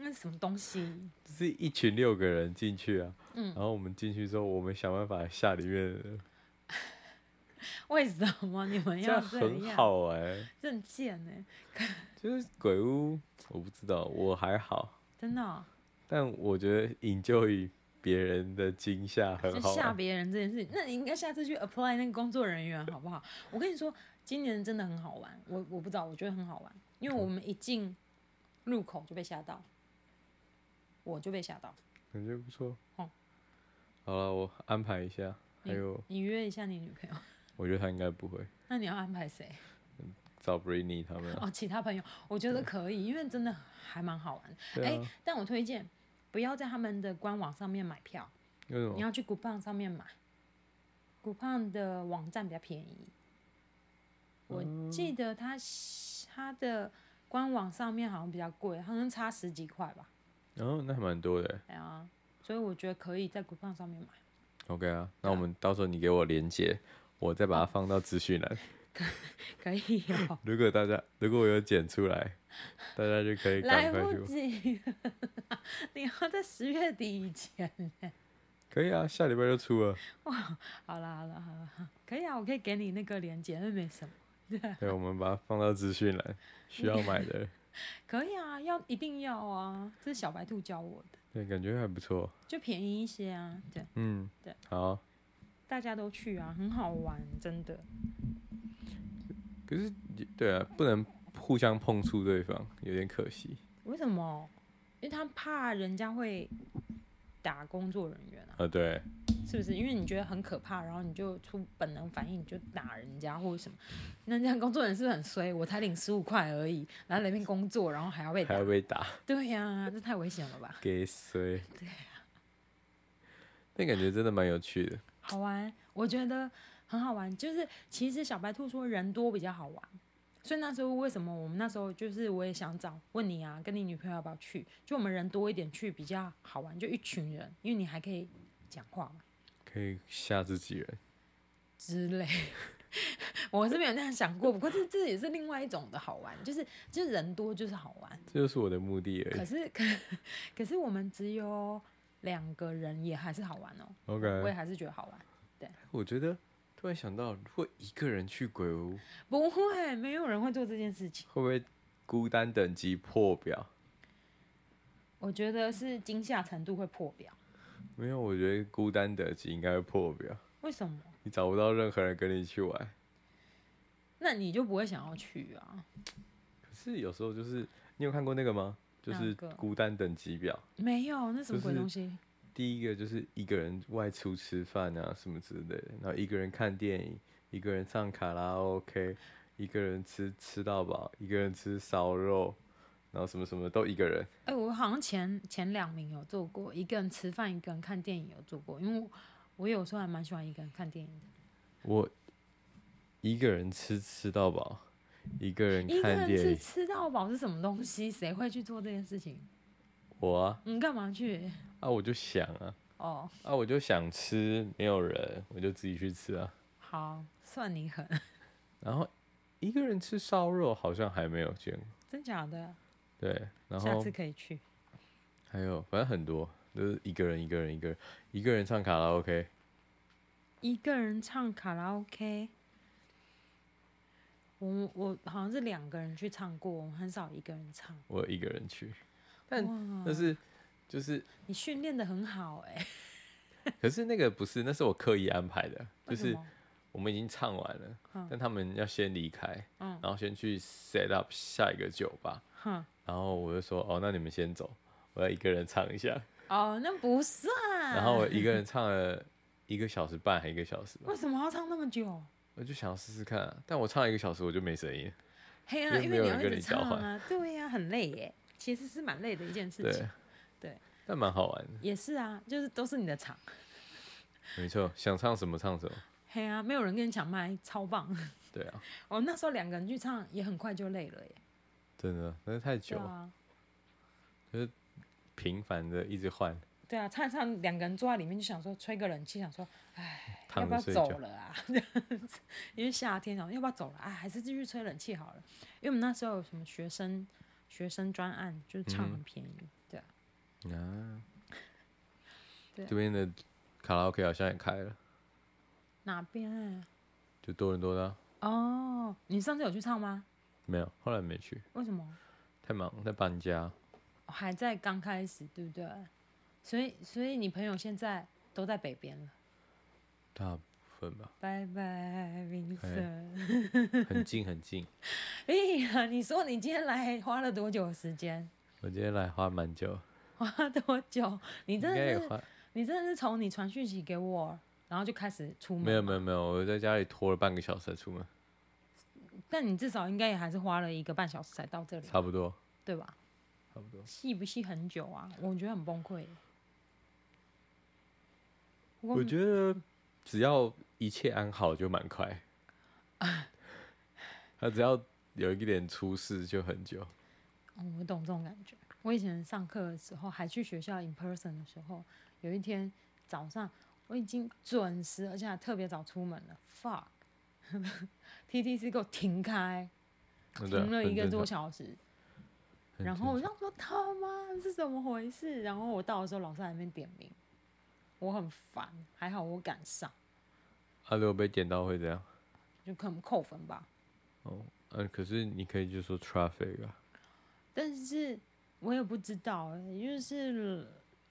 那是什么东西？是一群六个人进去啊，嗯，然后我们进去之后，我们想办法吓里面的人。为什么你们要这样？这样很好玩，真贱呢。就是鬼屋，我不知道，我还好，真的哦。但我觉得引咎于别人的惊吓很好。吓别人这件事情，那你应该下次去 apply 那个工作人员好不好？我跟你说，今年真的很好玩。我我不知道，我觉得很好玩，因为我们一进入口就被吓到。我就被吓到，感觉不错。哦，好了，我安排一下。还有，你约一下你女朋友。我觉得她应该不会。那你要安排谁？找 Britney 他们。哦，其他朋友，我觉得可以，因为真的还蛮好玩。哎、啊欸，但我推荐不要在他们的官网上面买票。你要去 Groupon 上面买。Groupon 的网站比较便宜。我记得他他的官网上面好像比较贵，好像差十几块吧。哦，那还蛮多的。对啊，所以我觉得可以在 Groupon 上面买。OK 啊，那我们到时候你给我连接，我再把它放到资讯栏。可可以哦。如果大家如果我有剪出来，大家就可以赶快去。来不及，你要在十月底以前。可以啊，下礼拜就出了。哇，好啦好啦好啦，可以啊，我可以给你那个连接，那没什么。对，对，我们把它放到资讯栏，需要买的。可以啊，要一定要啊！这是小白兔教我的。对，感觉还不错。就便宜一些啊，对。嗯，对。好。大家都去啊，很好玩，真的。可是，对啊，不能互相碰触对方，有点可惜。为什么？因为他怕人家会打工作人员啊。呃，对。是不是因为你觉得很可怕，然后你就出本能反应，你就打人家或者什么？那这样工作人是不是很衰？我才领十五块而已，来那边工作，然后还要被打，还要被打？对呀、啊，这太危险了吧？给衰。对呀、啊。那感觉真的蛮有趣的。好玩，我觉得很好玩。就是其实小白兔说人多比较好玩，所以那时候为什么我们那时候就是我也想找问你啊，跟你女朋友要不要去？就我们人多一点去比较好玩，就一群人，因为你还可以讲话嘛。可以吓自己人之类，我是没有那样想过。不过这这也是另外一种的好玩，就是就是人多就是好玩，这就是我的目的而已。可是可可是我们只有两个人，也还是好玩哦。OK，我也还是觉得好玩。对，我觉得突然想到，如果一个人去鬼屋，不会，没有人会做这件事情。会不会孤单等级破表？我觉得是惊吓程度会破表。没有，我觉得孤单等级应该会破表。为什么？你找不到任何人跟你去玩，那你就不会想要去啊？可是有时候就是，你有看过那个吗？就是孤单等级表。没有，那什么鬼东西？第一个就是一个人外出吃饭啊，什么之类的，然后一个人看电影，一个人唱卡拉 OK，一个人吃吃到饱，一个人吃烧肉。然后什么什么都一个人。哎、欸，我好像前前两名有做过，一个人吃饭，一个人看电影有做过，因为我，我有时候还蛮喜欢一个人看电影的。我一个人吃吃到饱，一个人看电影。一个人吃吃到饱是什么东西？谁会去做这件事情？我啊。你干嘛去？啊，我就想啊。哦。啊，我就想吃，没有人，我就自己去吃啊。好，算你狠。然后一个人吃烧肉好像还没有见过。真假的？对，然后下次可以去。还有，反正很多都、就是一个人，一个人，一个人，一个人唱卡拉 OK。一个人唱卡拉 OK。我我好像是两个人去唱过，我很少一个人唱。我一个人去，但但是就是你训练的很好哎、欸。可是那个不是，那是我刻意安排的，就是我们已经唱完了，但他们要先离开，嗯，然后先去 set up 下一个酒吧，嗯，然后我就说，哦，那你们先走，我要一个人唱一下。哦，那不算。然后我一个人唱了一个小时半，还一个小时。为什么要唱那么久？我就想要试试看啊，但我唱一个小时我就没声音。嘿啊，因为没有人跟你交换啊。对呀、啊，很累耶，其实是蛮累的一件事情。对，对但蛮好玩的。也是啊，就是都是你的场。没错，想唱什么唱什么。嘿啊，没有人跟你抢麦，超棒。对啊。哦，那时候两个人去唱也很快就累了耶。真的，那是太久了。啊、就是频繁的一直换。对啊，唱一唱，两个人坐在里面就想说吹个冷气，想说，哎，要不要走了啊？因为夏天，想要不要走了？哎，还是继续吹冷气好了。因为我们那时候有什么学生学生专案，就是唱很便宜，啊。这边的卡拉 OK 好像也开了。哪边？就多伦多的。哦，你上次有去唱吗？没有，后来没去。为什么？太忙，在搬家。还在刚开始，对不对？所以，所以你朋友现在都在北边了，大部分吧。拜拜，Vincent。很近 很近。哎呀，你说你今天来花了多久的时间？我今天来花蛮久。花多久？你真的是，你真的是从你传讯息给我，然后就开始出门？没有没有没有，我在家里拖了半个小时才出门。但你至少应该也还是花了一个半小时才到这里。差不多。对吧？差不多。细不细很久啊？我觉得很崩溃。我觉得只要一切安好就蛮快，他只要有一点出事就很久。哦，我懂这种感觉。我以前上课的时候，还去学校 in person 的时候，有一天早上我已经准时，而且还特别早出门了。Fuck，TTC 给我停开，停了一个多小时。然后我就说他妈是怎么回事？然后我到的时候，老师还没点名。我很烦，还好我赶上。他、啊、如果被点到会怎样？就可能扣分吧。哦，嗯、啊，可是你可以就说 traffic 啊。但是我也不知道，就是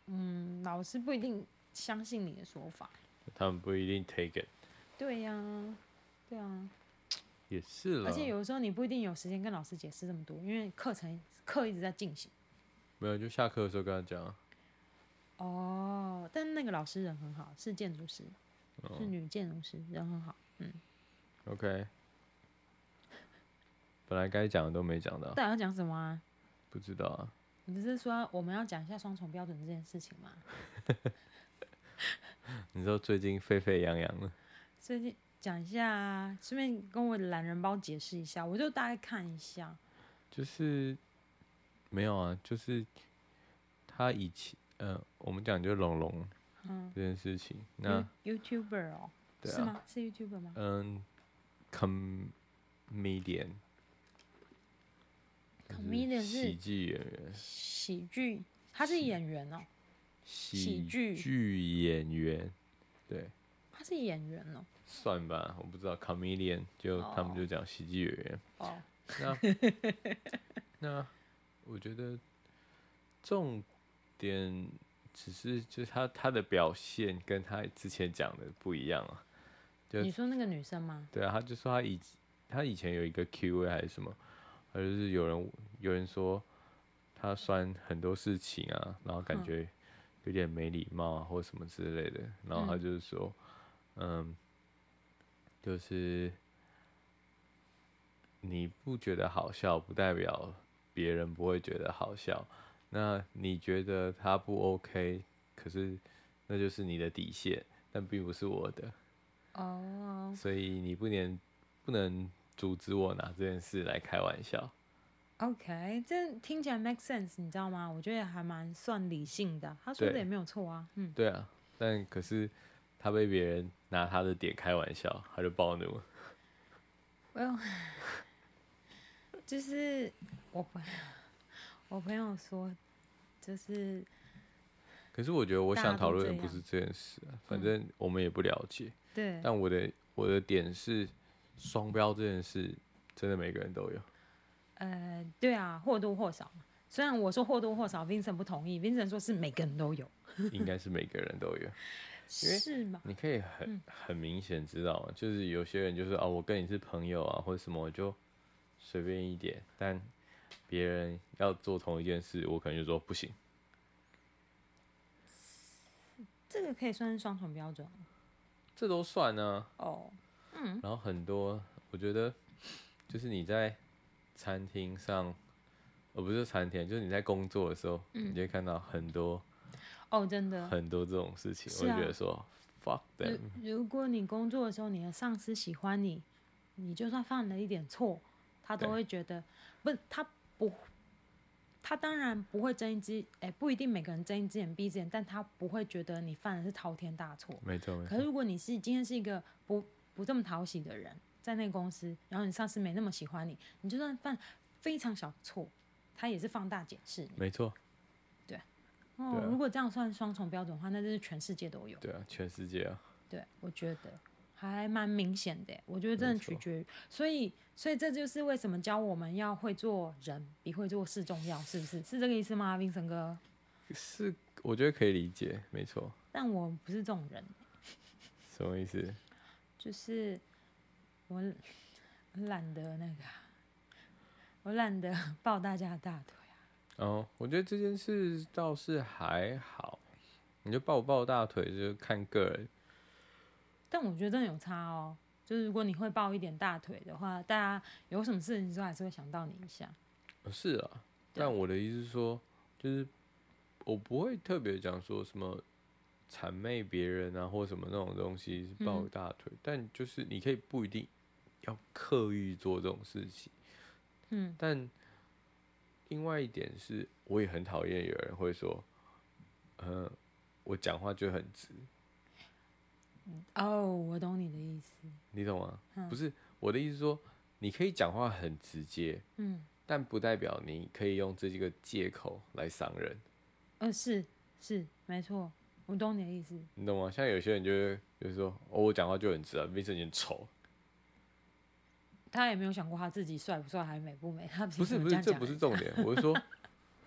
嗯，老师不一定相信你的说法。他们不一定 take it。对呀、啊，对啊。也是了。而且有的时候你不一定有时间跟老师解释这么多，因为课程课一直在进行。没有，就下课的时候跟他讲。哦，但那个老师人很好，是建筑师，哦、是女建筑师，人很好。嗯，OK。本来该讲的都没讲到。但要讲什么啊？不知道啊。你不是说我们要讲一下双重标准这件事情吗？你说最近沸沸扬扬的。最近讲一下啊，顺便跟我的懒人包解释一下，我就大概看一下。就是没有啊，就是他以前。嗯、呃，我们讲就龙龙这件事情。嗯、那 YouTuber 哦，对啊、是吗？是 YouTuber 吗？嗯，comedian。Comedian 是喜剧演员。喜剧，他是演员哦。喜剧。剧演员，对。他是演员哦。算吧，我不知道 comedian 就、oh. 他们就讲喜剧演员。哦。那 那我觉得重。点只是就是他他的表现跟他之前讲的不一样啊。就你说那个女生吗？对啊，他就说他以他以前有一个 Q&A 还是什么，还是有人有人说他酸很多事情啊，然后感觉有点没礼貌啊，或什么之类的。然后他就是说，嗯，嗯，就是你不觉得好笑，不代表别人不会觉得好笑。那你觉得他不 OK，可是那就是你的底线，但并不是我的。哦。Oh. 所以你不能不能阻止我拿这件事来开玩笑。OK，这听起来 make sense，你知道吗？我觉得还蛮算理性的。他说的也没有错啊。嗯。对啊，但可是他被别人拿他的点开玩笑，他就暴怒。Well，就是我。我朋友说，就是，可是我觉得我想讨论的不是这件事啊，反正我们也不了解。嗯、对。但我的我的点是，双标这件事真的每个人都有。呃，对啊，或多或少。虽然我说或多或少，Vincent 不同意，Vincent 说是每个人都有，应该是每个人都有，是吗？你可以很很明显知道，就是有些人就是哦，我跟你是朋友啊，或者什么，我就随便一点，但别人要做同一件事，我可能就说不行。这个可以算是双重标准，这都算呢。哦，嗯。然后很多，我觉得就是你在餐厅上。我不是餐厅，就是你在工作的时候，嗯、你就会看到很多哦，真的很多这种事情。啊、我就觉得说，fuck them。如果你工作的时候，你的上司喜欢你，你就算犯了一点错，他都会觉得，不他不，他当然不会睁一只，哎、欸，不一定每个人睁一只眼闭一只眼，但他不会觉得你犯的是滔天大错。没错。可是如果你是今天是一个不不这么讨喜的人，在那个公司，然后你上司没那么喜欢你，你就算犯非常小的错。他也是放大检视，没错，对，哦，如果这样算双重标准的话，那就是全世界都有，对啊，全世界啊，对，我觉得还蛮明显的，我觉得真的取决于，所以，所以这就是为什么教我们要会做人比会做事重要，是不是？是这个意思吗，Vincent 哥？是，我觉得可以理解，没错，但我不是这种人，什么意思？就是我懒得那个。我懒得 抱大家的大腿啊！哦，我觉得这件事倒是还好，你就抱不抱大腿就看个人。但我觉得真的有差哦，就是如果你会抱一点大腿的话，大家有什么事情之后还是会想到你一下。是啊，但我的意思是说，就是我不会特别讲说什么谄媚别人啊，或什么那种东西是抱大腿，嗯、但就是你可以不一定要刻意做这种事情。嗯，但另外一点是，我也很讨厌有人会说，呃，我讲话就很直。哦，我懂你的意思。你懂吗？嗯、不是我的意思是说，你可以讲话很直接，嗯，但不代表你可以用这几个借口来伤人。呃，是是没错，我懂你的意思。你懂吗？像有些人就会就是说，哦，我讲话就很直啊，为什么你丑？他也没有想过他自己帅不帅还是美不美，他不是不是这不是重点，我是说，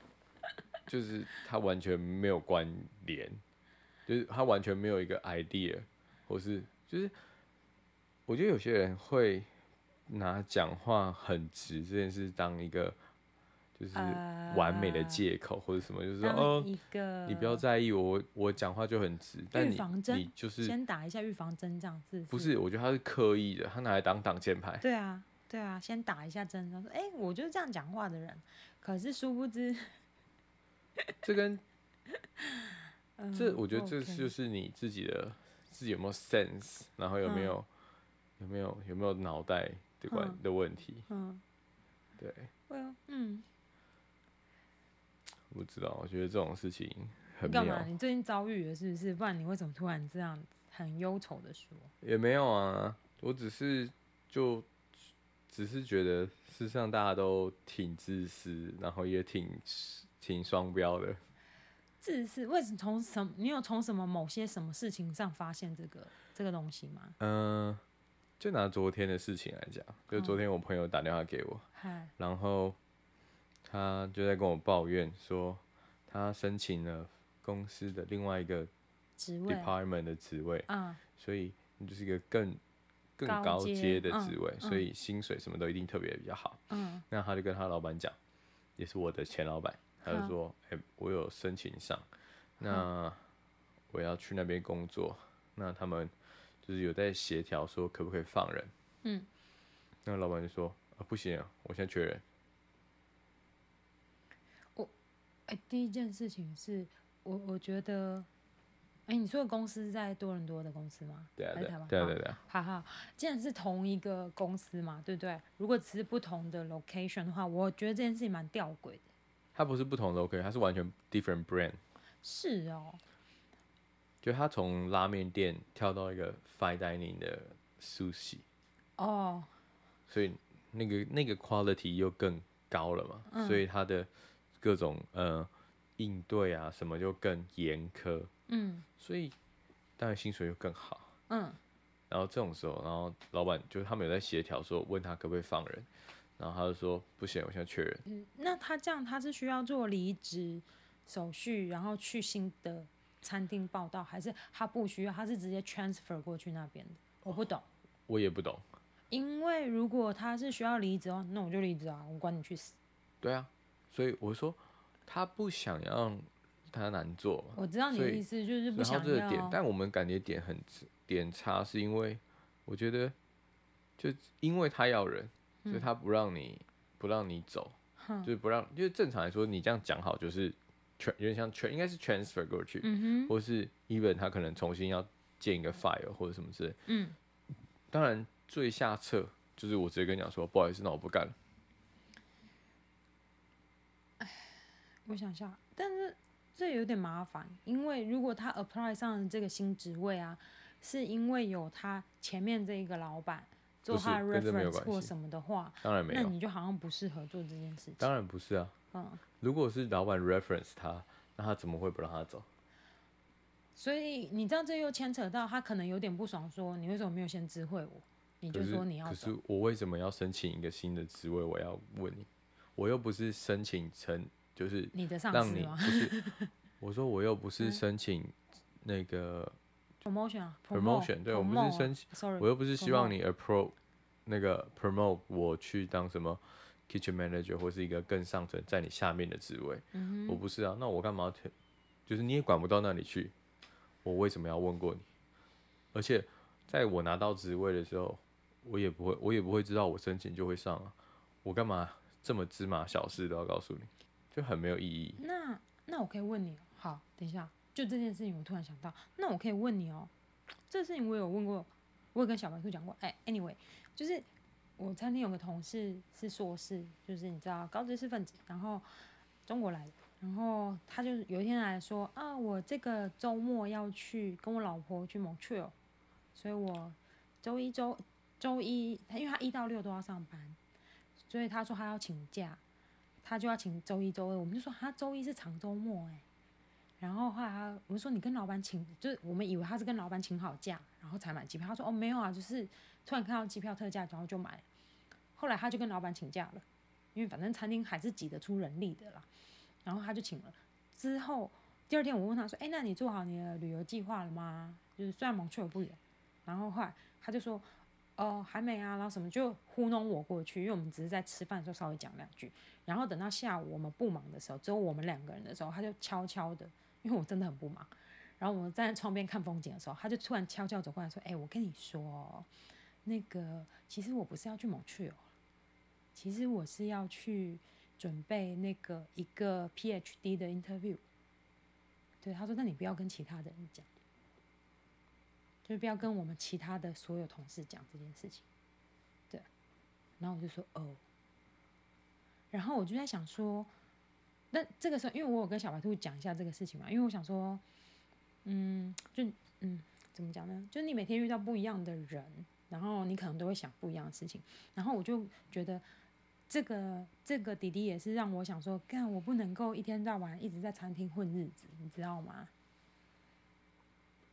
就是他完全没有关联，就是他完全没有一个 idea，或是就是，我觉得有些人会拿讲话很直这件事当一个就是完美的借口或者什么，就是说哦，你不要在意我，我讲话就很直，但你你就是先打一下预防针这样子，不是？我觉得他是刻意的，他拿来当挡箭牌。对啊，对啊，先打一下针，他说：“哎，我就是这样讲话的人。”可是殊不知，这跟这，我觉得这就是你自己的自己有没有 sense，然后有没有有没有有没有脑袋的关的问题。嗯，对。嗯。不知道，我觉得这种事情很妙。干嘛？你最近遭遇了是不是？不然你为什么突然这样很忧愁的说？也没有啊，我只是就只是觉得世上大家都挺自私，然后也挺挺双标的。自私？为什么？从什么？你有从什么某些什么事情上发现这个这个东西吗？嗯、呃，就拿昨天的事情来讲，就昨天我朋友打电话给我，嗯、然后。他就在跟我抱怨说，他申请了公司的另外一个 department 的职位，嗯，所以就是一个更更高阶的职位，所以薪水什么都一定特别比较好。嗯，那他就跟他老板讲，也是我的前老板，他就说，哎，我有申请上，那我要去那边工作，那他们就是有在协调说可不可以放人，嗯，那老板就说，啊，不行，我现在缺人。哎，第一件事情是我我觉得，哎，你说的公司是在多伦多的公司吗？对啊，对啊？对啊，对对对。好好，既然是同一个公司嘛，对不对？如果只是不同的 location 的话，我觉得这件事情蛮吊诡的。它不是不同的 location，它是完全 different brand。是哦。就他从拉面店跳到一个 fine dining 的 sushi。哦。所以那个那个 quality 又更高了嘛？嗯、所以它的。各种呃应对啊什么就更严苛，嗯，所以当然薪水又更好，嗯，然后这种时候，然后老板就是他们有在协调说问他可不可以放人，然后他就说不行，我现在确认。嗯，那他这样他是需要做离职手续，然后去新的餐厅报道，还是他不需要？他是直接 transfer 过去那边的？我不懂，我也不懂。因为如果他是需要离职哦，那我就离职啊，我管你去死。对啊，所以我说他不想要他难做。我知道你的意思就是不想要。这个点，但我们感觉点很点差，是因为我觉得就因为他要人。所以他不让你不让你走，嗯、就是不让，就是正常来说，你这样讲好，就是全有点像全应该是 transfer 过去，嗯、或是 even 他可能重新要建一个 file 或者什么之类。嗯，当然最下策就是我直接跟你讲说，不好意思，那我不干了。我想下，但是这有点麻烦，因为如果他 apply 上这个新职位啊，是因为有他前面这一个老板。做他的 reference 或什么的话，当然没有，那你就好像不适合做这件事情。当然不是啊，嗯，如果是老板 reference 他，那他怎么会不让他走？所以你知道这又牵扯到他可能有点不爽，说你为什么没有先知会我？你就说你要走。可是我为什么要申请一个新的职位？我要问你，我又不是申请成就是你的上司吗？不是，我说我又不是申请那个。promotion 啊，promotion，对，我不是申请，sorry，，我又不是希望你 approve 那个 promote 我去当什么 kitchen manager 或是一个更上层在你下面的职位，我不是啊，那我干嘛？就是你也管不到那里去，我为什么要问过你？而且在我拿到职位的时候，我也不会，我也不会知道我申请就会上啊，我干嘛这么芝麻小事都要告诉你，就很没有意义。那那我可以问你，好，等一下。就这件事情，我突然想到，那我可以问你哦，这事情我有问过，我有跟小白兔讲过。哎，anyway，就是我餐厅有个同事是硕士，就是你知道高知识分子，然后中国来的，然后他就有一天来说啊，我这个周末要去跟我老婆去 Montreal，所以我周一周周一，他因为他一到六都要上班，所以他说他要请假，他就要请周一周二，我们就说他周一是长周末哎。然后后来他，我们说你跟老板请，就是我们以为他是跟老板请好假，然后才买机票。他说哦没有啊，就是突然看到机票特价，然后就买。后来他就跟老板请假了，因为反正餐厅还是挤得出人力的啦。然后他就请了。之后第二天我问他说，哎，那你做好你的旅游计划了吗？就是虽然蒙特利尔不远。然后后来他就说，哦还没啊，然后什么就糊弄我过去，因为我们只是在吃饭的时候稍微讲两句。然后等到下午我们不忙的时候，只有我们两个人的时候，他就悄悄的。因为我真的很不忙，然后我们站在窗边看风景的时候，他就突然悄悄走过来说：“哎、我跟你说，那个其实我不是要去蒙特利尔，其实我是要去准备那个一个 PhD 的 interview。”对，他说：“那你不要跟其他的人讲，就不要跟我们其他的所有同事讲这件事情。”对，然后我就说：“哦。”然后我就在想说。那这个时候，因为我有跟小白兔讲一下这个事情嘛，因为我想说，嗯，就嗯，怎么讲呢？就你每天遇到不一样的人，然后你可能都会想不一样的事情，然后我就觉得这个这个弟弟也是让我想说，干我不能够一天到晚一直在餐厅混日子，你知道吗？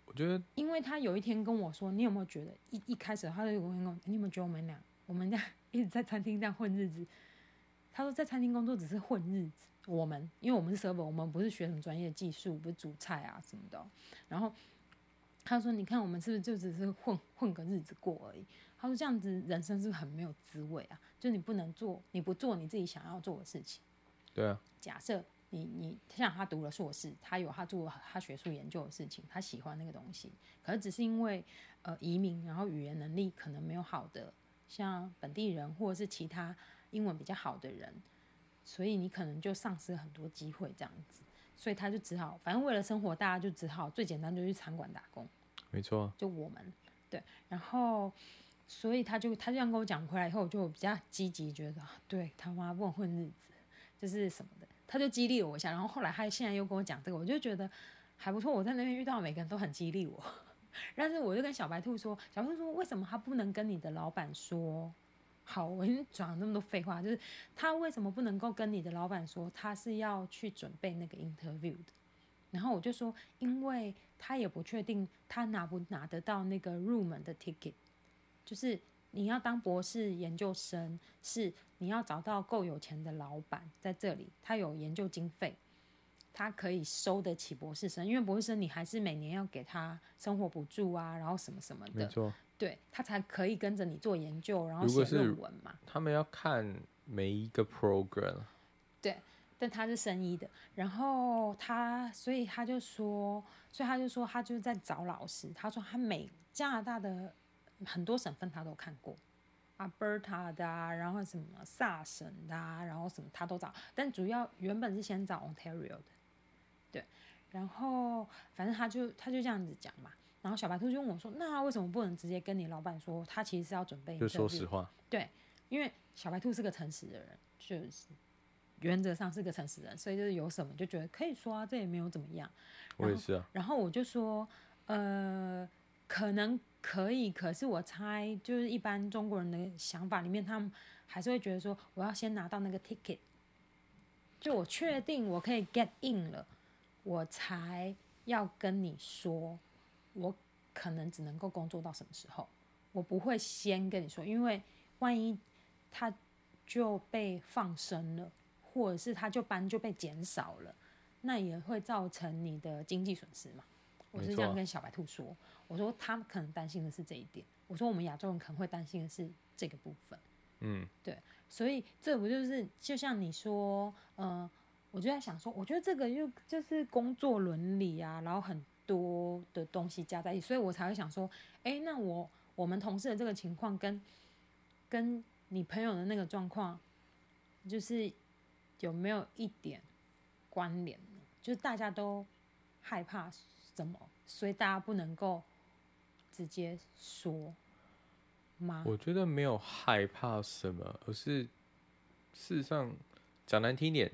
我觉得，因为他有一天跟我说，你有没有觉得一一开始他就有跟我说，你有没有觉得我们俩我们俩 一直在餐厅这样混日子？他说在餐厅工作只是混日子。我们，因为我们是 server，我们不是学什么专业技术，不是煮菜啊什么的。然后他说：“你看，我们是不是就只是混混个日子过而已？”他说：“这样子人生是不是很没有滋味啊？就你不能做，你不做你自己想要做的事情。”对啊。假设你你像他读了硕士，他有他做他学术研究的事情，他喜欢那个东西，可是只是因为呃移民，然后语言能力可能没有好的像本地人或者是其他英文比较好的人。所以你可能就丧失很多机会，这样子，所以他就只好，反正为了生活，大家就只好最简单就去餐馆打工。没错，就我们对，然后所以他就他这样跟我讲回来以后，我就比较积极，觉得对他妈不能混日子，就是什么的，他就激励了我一下。然后后来他现在又跟我讲这个，我就觉得还不错。我在那边遇到每个人都很激励我，但是我就跟小白兔说，小白兔说为什么他不能跟你的老板说？好，我已经讲了那么多废话，就是他为什么不能够跟你的老板说他是要去准备那个 interview 的？然后我就说，因为他也不确定他拿不拿得到那个入门的 ticket，就是你要当博士研究生，是你要找到够有钱的老板在这里，他有研究经费，他可以收得起博士生，因为博士生你还是每年要给他生活补助啊，然后什么什么的，没错，对，他才可以跟着你做研究，然后写论文嘛。他们要看每一个 program，对，但他是生医的，然后他，所以他就说，所以他就说，他就在找老师，他说他每加拿大的。很多省份他都看过，阿伯塔的啊，然后什么萨省的啊，然后什么他都找，但主要原本是先找 Ontario 的，对，然后反正他就他就这样子讲嘛，然后小白兔就问我说：“那为什么不能直接跟你老板说，他其实是要准备？”就说实话，对，因为小白兔是个诚实的人，就是原则上是个诚实人，所以就是有什么就觉得可以说啊，这也没有怎么样。我也是啊。然后我就说，呃，可能。可以，可是我猜，就是一般中国人的想法里面，他们还是会觉得说，我要先拿到那个 ticket，就我确定我可以 get in 了，我才要跟你说，我可能只能够工作到什么时候，我不会先跟你说，因为万一他就被放生了，或者是他就班就被减少了，那也会造成你的经济损失嘛。我是这样跟小白兔说。我说他们可能担心的是这一点。我说我们亚洲人可能会担心的是这个部分。嗯，对，所以这不就是就像你说，呃，我就在想说，我觉得这个又就是工作伦理啊，然后很多的东西加在一起，所以我才会想说，哎，那我我们同事的这个情况跟跟你朋友的那个状况，就是有没有一点关联呢？就是大家都害怕什么，所以大家不能够。直接说吗？我觉得没有害怕什么，而是事实上讲难听点，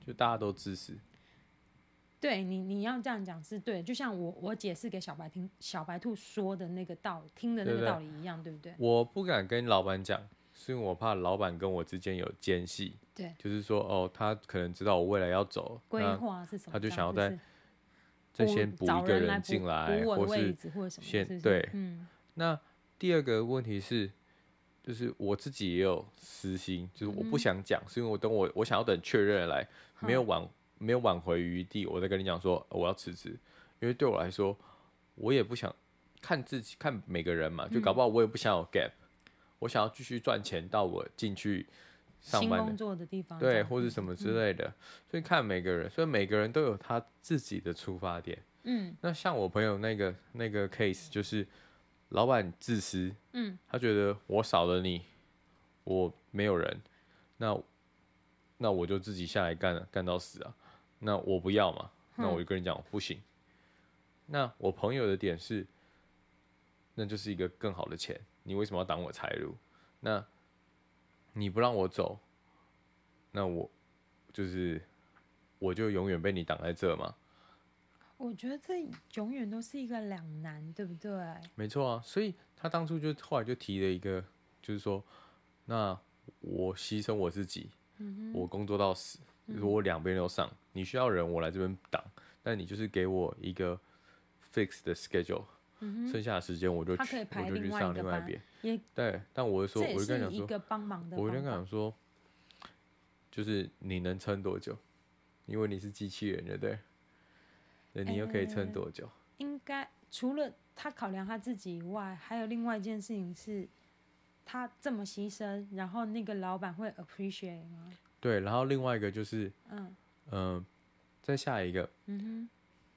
就大家都支持。对你，你要这样讲是对，就像我我解释给小白听，小白兔说的那个道理，听的那个道理一样，对不对？我不敢跟老板讲，是因为我怕老板跟我之间有间隙。对，就是说哦，他可能知道我未来要走，规划是什么，他就想要在。再先补一个人进来，或是先对。嗯，那第二个问题是，就是我自己也有私心，就是我不想讲，是因为我等我我想要等确认来，没有挽没有挽回余地，我再跟你讲说我要辞职，因为对我来说，我也不想看自己看每个人嘛，就搞不好我也不想有 gap，我想要继续赚钱到我进去。上班工作的地方，对，或者什么之类的，嗯，所以看每个人，所以每个人都有他自己的出发点。嗯，那像我朋友那个那个 case，就是老板自私，嗯，他觉得我少了你，我没有人，那那我就自己下来干了，干到死啊，那我不要嘛，那我就跟你讲不行。那我朋友的点是，那就是一个更好的钱，你为什么要挡我财路？那你不让我走，那我就是我就永远被你挡在这嘛？我觉得这永远都是一个两难，对不对？没错啊，所以他当初就后来就提了一个，就是说，那我牺牲我自己，嗯、我工作到死，如果我两边都上，你需要人，我来这边挡，但你就是给我一个 fixed 的 schedule。嗯、剩下的时间我就去，我就去上另外一边。对，但我就说，我就跟他讲说，我就跟他讲说，就是你能撑多久？因为你是机器人，对不对？那你又可以撑多久？欸、应该除了他考量他自己以外，还有另外一件事情是，他这么牺牲，然后那个老板会 appreciate 吗？对，然后另外一个就是，嗯嗯、呃，再下一个，嗯哼，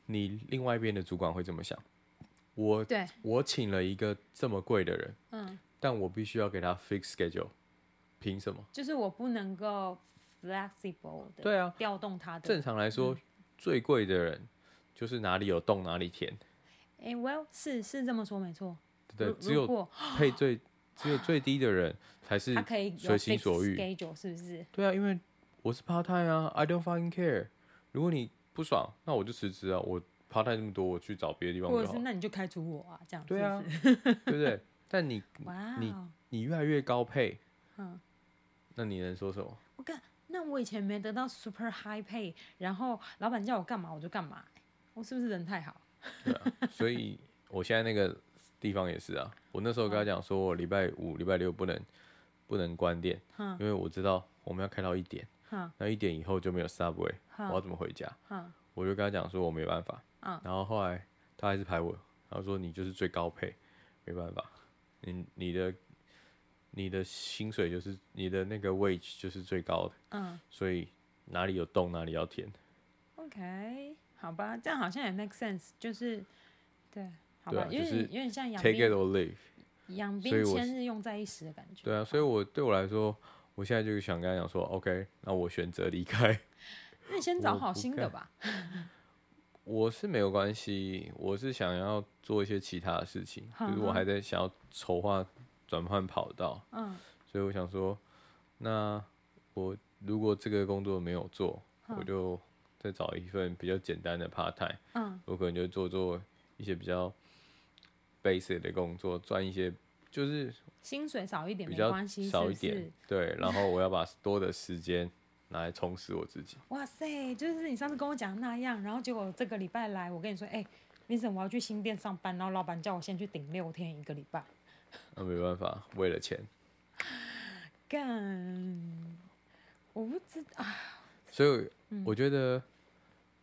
你另外一边的主管会怎么想？我对，我请了一个这么贵的人，嗯，但我必须要给他 fix schedule，凭什么？就是我不能够 flexible 的，对啊，调动他的。正常来说，嗯、最贵的人就是哪里有洞哪里填。哎、欸、，Well，是是这么说没错。对，只有配最只有最低的人才是他可以随心所欲 schedule，是不是？对啊，因为我是 part time 啊，I don't fucking care。如果你不爽，那我就辞职啊，我。part time 那么多，我去找别的地方就好。或者是那你就开除我啊，这样子。对啊，对不对？但你 你你越来越高配，嗯，那你能说什么？我干，那我以前没得到 super high pay，然后老板叫我干嘛我就干嘛，我是不是人太好？对啊，所以我现在那个地方也是啊。我那时候跟他讲说，我礼拜五、礼拜六不能不能关店，因为我知道我们要开到一点，那一点以后就没有 Subway，我要怎么回家？我就跟他讲说我没办法，然后后来他还是排我，他说你就是最高配，没办法，你你的你的薪水就是你的那个 wage 就是最高的，嗯，所以哪里有洞哪里要填。OK，好吧，这样好像也 make sense，就是对。对啊，因为有点像养 take it or leave，养兵千日用在一时的感觉。对啊，所以我对我来说，我现在就想跟他讲说，OK，那我选择离开。那你先找好新的吧。我，我是没有关系，我是想要做一些其他的事情，就是我还在想要筹划转换跑道。嗯，所以我想说，那我如果这个工作没有做，我就再找一份比较简单的 part time。嗯，我可能就做做一些比较。Basic 的工作赚一些，就是薪水少一点没关系，少一点是是对。然后我要把多的时间拿来充实我自己。哇塞，就是你上次跟我讲的那样，然后结果这个礼拜来，我跟你说，哎、欸，Vincent，我要去新店上班，然后老板叫我先去顶六天一个礼拜。那、啊、没办法，为了钱。干，我不知道。所以我觉得。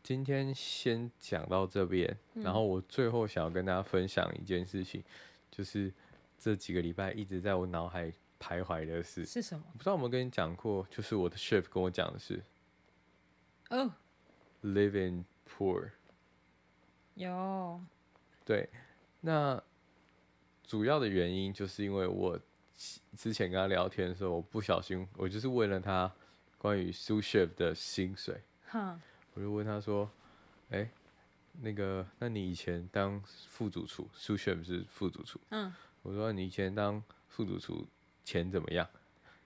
嗯今天先讲到这边，然后我最后想要跟大家分享一件事情，就是这几个礼拜一直在我脑海徘徊的事是什么？不知道有没有跟你讲过，就是我的 chef 跟我讲的是哦，living poor。有。对，那主要的原因就是因为我之前跟他聊天的时候，我不小心，我就是问了他关于 sous chef 的薪水。哈。我就问他说：“哎、欸，那个，那你以前当副主厨，sous chef 是副主厨。嗯，我说你以前当副主厨钱怎么样？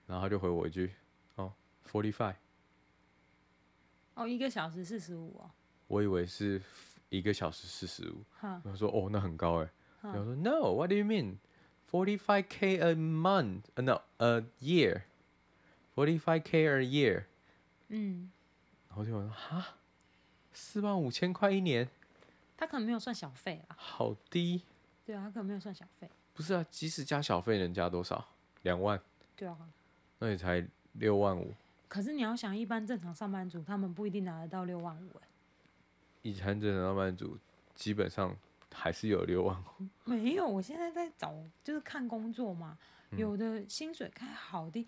然后他就回我一句：哦，forty five。哦，一个小时四十五哦。我以为是一个小时四十五。他说：哦，那很高哎。然后说：No，what do you mean？forty five k a month？No，a year？forty five k a year？嗯，然后就我说：哈。四万五千块一年，他可能没有算小费啊。好低。对啊，他可能没有算小费。不是啊，即使加小费，能加多少？两万。对啊。那也才六万五。可是你要想，一般正常上班族，他们不一定拿得到六万五。以前正常上班族，基本上还是有六万五。没有，我现在在找，就是看工作嘛。有的薪水开好低。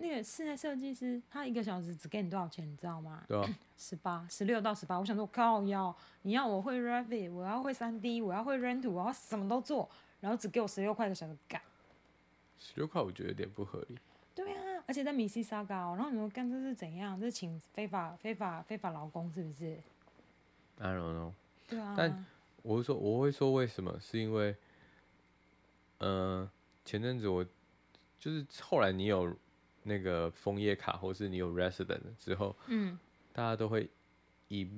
那个室内设计师，他一个小时只给你多少钱，你知道吗？对啊，十八、十六到十八。我想说，靠腰，你要我会 Revit，我要会三 D，我要会 Render 图，我要什么都做，然后只给我十六块的小时干。十六块我觉得有点不合理。对啊，而且在米西沙高，然后你说干这是怎样？这是请非法、非法、非法劳工是不是？I don't know。对啊。但我会说，我会说为什么？是因为，嗯、呃，前阵子我就是后来你有。那个枫叶卡，或是你有 resident 之后，嗯，大家都会以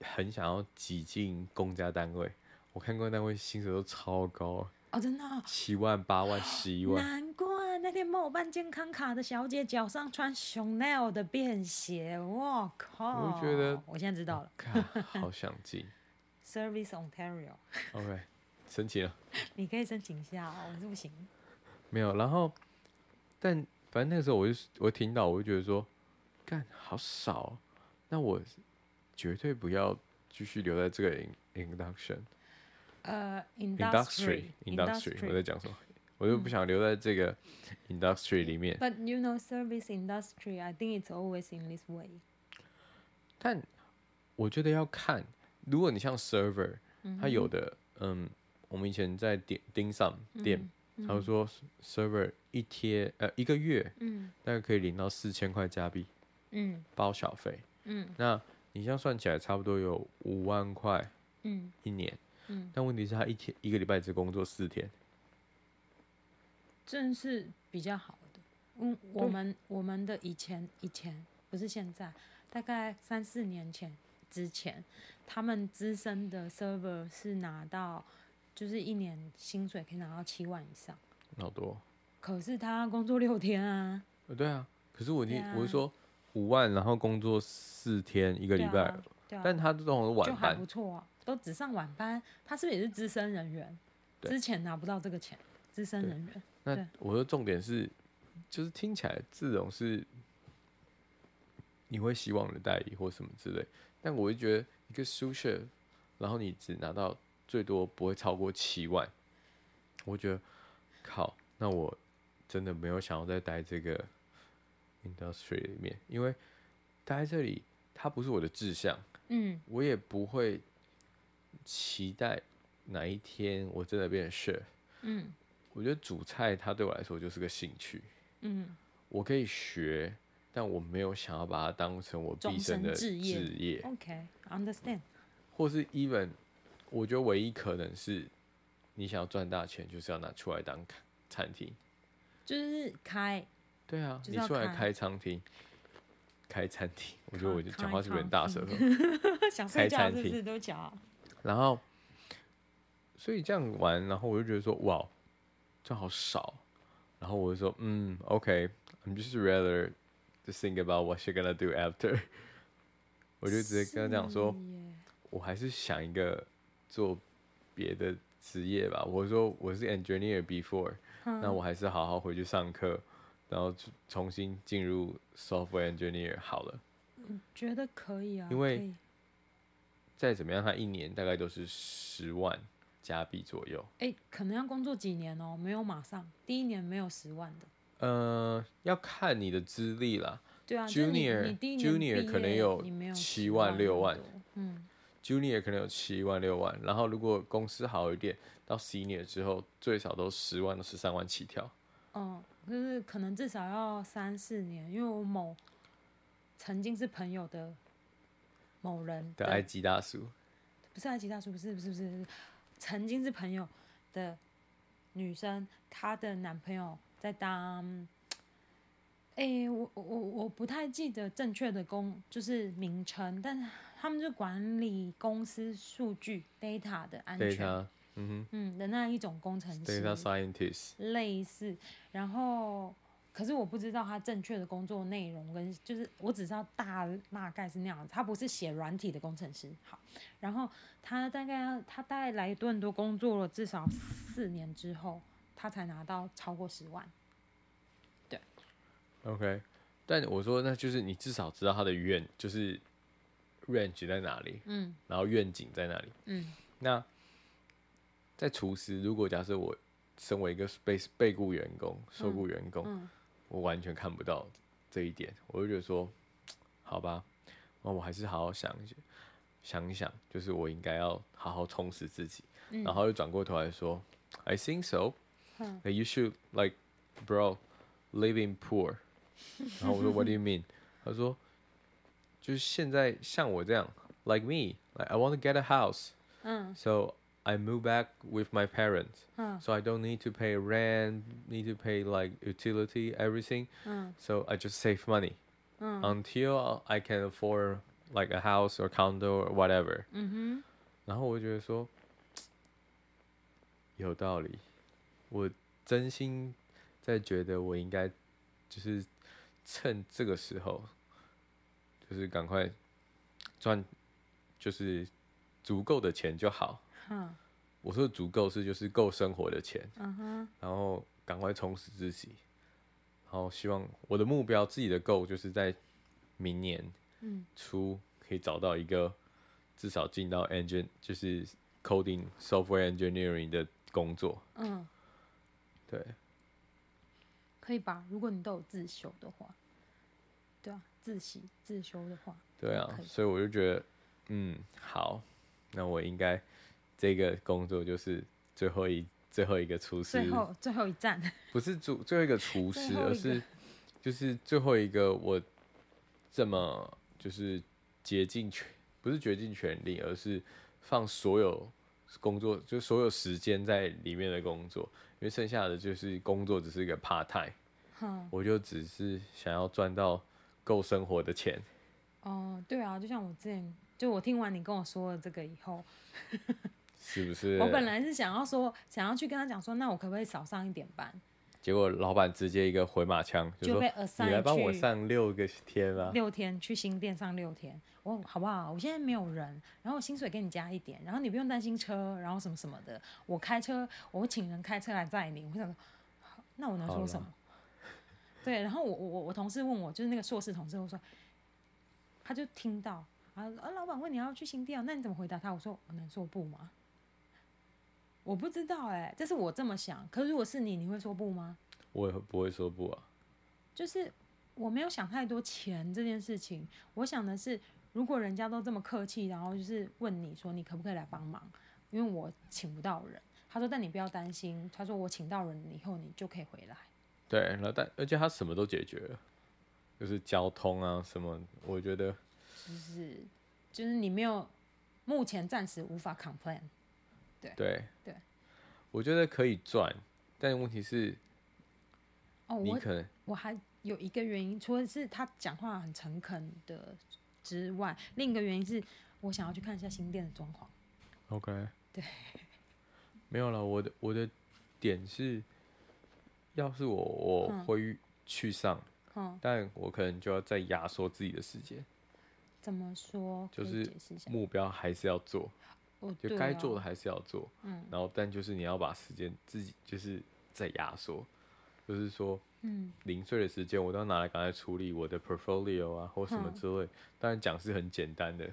很想要挤进公家单位。我看公家单位薪水都超高哦，真的，七万、八万、十一万。难怪那天帮我办健康卡的小姐脚上穿 Chanel 的便鞋，我靠！我觉得我现在知道了，好想进 Service Ontario。OK，申请了。你可以申请一下哦，我是不行。没有，然后但。反正那个时候，我就我听到，我就觉得说，干好少，那我绝对不要继续留在这个 induction，呃，industry，industry，我在讲什么？我就不想留在这个 industry 里面。But you know, service industry, I think it's always in this way。但我觉得要看，如果你像 server，它有的，嗯，我们以前在点盯上店。他就说，server 一天呃一个月，嗯，大概可以领到四千块加币，嗯，包小费，嗯，那你这样算起来差不多有五万块，嗯，一年，嗯，但问题是他一天一个礼拜只工作四天，真是比较好的，嗯，我们我们的以前以前不是现在，大概三四年前之前，他们资深的 server 是拿到。就是一年薪水可以拿到七万以上，好多。可是他工作六天啊。对啊，可是我听、啊、我是说五万，然后工作四天一个礼拜，对啊，但他这种晚班就还不错啊，都只上晚班。他是不是也是资深人员？之前拿不到这个钱，资深人员。那我的重点是，就是听起来这种是你会希望的待遇或什么之类，但我就觉得一个 sous chef，然后你只拿到最多不会超过七万，我觉得靠，那我真的没有想要再待这个 industry 里面，因为待在这里它不是我的志向，嗯，我也不会期待哪一天我真的变成 chef，嗯。我觉得煮菜它对我来说就是个兴趣，嗯，我可以学，但我没有想要把它当成我毕生的职业。OK，understand。或是 even，我觉得唯一可能是，你想要赚大钱，就是要拿出来当餐厅，就是开。对啊，你出来开餐厅，开餐厅。我觉得我讲话是不是有点大舌头？想睡觉是不是都讲？然后，所以这样玩，然后我就觉得说，哇。这好少，然后我就说，嗯，OK，I'm just rather to think about what you're gonna do after。我就直接跟他讲说，我还是想一个做别的职业吧。我说我是 engineer before，那我还是好好回去上课，然后重新进入 software engineer 好了。我觉得可以啊，因为再怎么样，他一年大概都是十万。加币左右，哎、欸，可能要工作几年哦、喔，没有马上，第一年没有十万的。呃，要看你的资历啦。对啊，Junior，Junior 可能有七万六万，嗯，Junior 可能有七万六万，然后如果公司好一点，到 Senior 之后最少都十万到十三万起跳。嗯，就是可能至少要三四年，因为我某曾经是朋友的某人的埃及大叔，不是埃及大叔，不是不是不是。曾经是朋友的女生，她的男朋友在当，哎、欸，我我我不太记得正确的工就是名称，但是他们是管理公司数据 data 的安全，data, 嗯哼，嗯的那一种工程师，data scientist，类似，然后。可是我不知道他正确的工作内容跟就是我只知道大大概是那样子，他不是写软体的工程师。好，然后他大概他大概来多伦多工作了至少四年之后，他才拿到超过十万。对，OK，但我说那就是你至少知道他的愿就是 range 在哪里，嗯，然后愿景在哪里，嗯，那在厨师，如果假设我身为一个被被雇员工、受雇员工。嗯嗯我完全看不到这一点，我就觉得说，好吧，那我还是好好想一想，想一想，就是我应该要好好充实自己。嗯、然后又转过头来说，I think so，嗯、that you should like bro living poor。然后我说 What do you mean？他说，就是现在像我这样，like me，like I want to get a house，嗯，so。I move back with my parents, huh. so I don't need to pay rent, need to pay like utility, everything. Uh. So I just save money uh. until I can afford like a house or condo or whatever. 嗯哼。然后我觉得说有道理，我真心在觉得我应该就是 趁这个时候，就是赶快赚，就是足够的钱就好。我说的足够是就是够生活的钱嗯哼然后赶快充实自己，然后希望我的目标自己的 goal 就是在明年初可以找到一个至少进到 engine 就是 coding software engineering 的工作。嗯，对，可以吧？如果你都有自修的话，对啊，自习自修的话，对啊，所以我就觉得，嗯，好，那我应该。这个工作就是最后一最后一个厨师，最后最后一站，不是主最后一个厨师，而是就是最后一个我这么就是竭尽全不是竭尽全力，而是放所有工作就所有时间在里面的工作，因为剩下的就是工作只是一个 part time，嗯，我就只是想要赚到够生活的钱。哦，对啊，就像我之前就我听完你跟我说了这个以后。是不是？我本来是想要说，想要去跟他讲说，那我可不可以少上一点班？结果老板直接一个回马枪，就说你来帮我上六个天啊，六天去新店上六天，我好不好？我现在没有人，然后薪水给你加一点，然后你不用担心车，然后什么什么的，我开车，我请人开车来载你。我想说，那我能说什么？对，然后我我我同事问我，就是那个硕士同事，我说，他就听到啊啊，老板问你要去新店，那你怎么回答他？我说我能说不吗？我不知道哎、欸，这是我这么想。可是如果是你，你会说不吗？我也不会说不啊。就是我没有想太多钱这件事情，我想的是，如果人家都这么客气，然后就是问你说你可不可以来帮忙，因为我请不到人。他说，但你不要担心，他说我请到人以后你就可以回来。对，然后但而且他什么都解决了，就是交通啊什么，我觉得就是就是你没有目前暂时无法 complain。对对，对我觉得可以赚，但问题是，哦，你可能我，我还有一个原因，除了是他讲话很诚恳的之外，另一个原因是我想要去看一下新店的装潢。OK，对，没有了。我的我的点是，要是我我会去上，嗯，但我可能就要再压缩自己的时间。怎么说？就是目标还是要做。就该做的还是要做，嗯，然后但就是你要把时间自己就是在压缩，就是说，嗯，零碎的时间我都要拿来赶快处理我的 portfolio 啊或什么之类。当然讲是很简单的，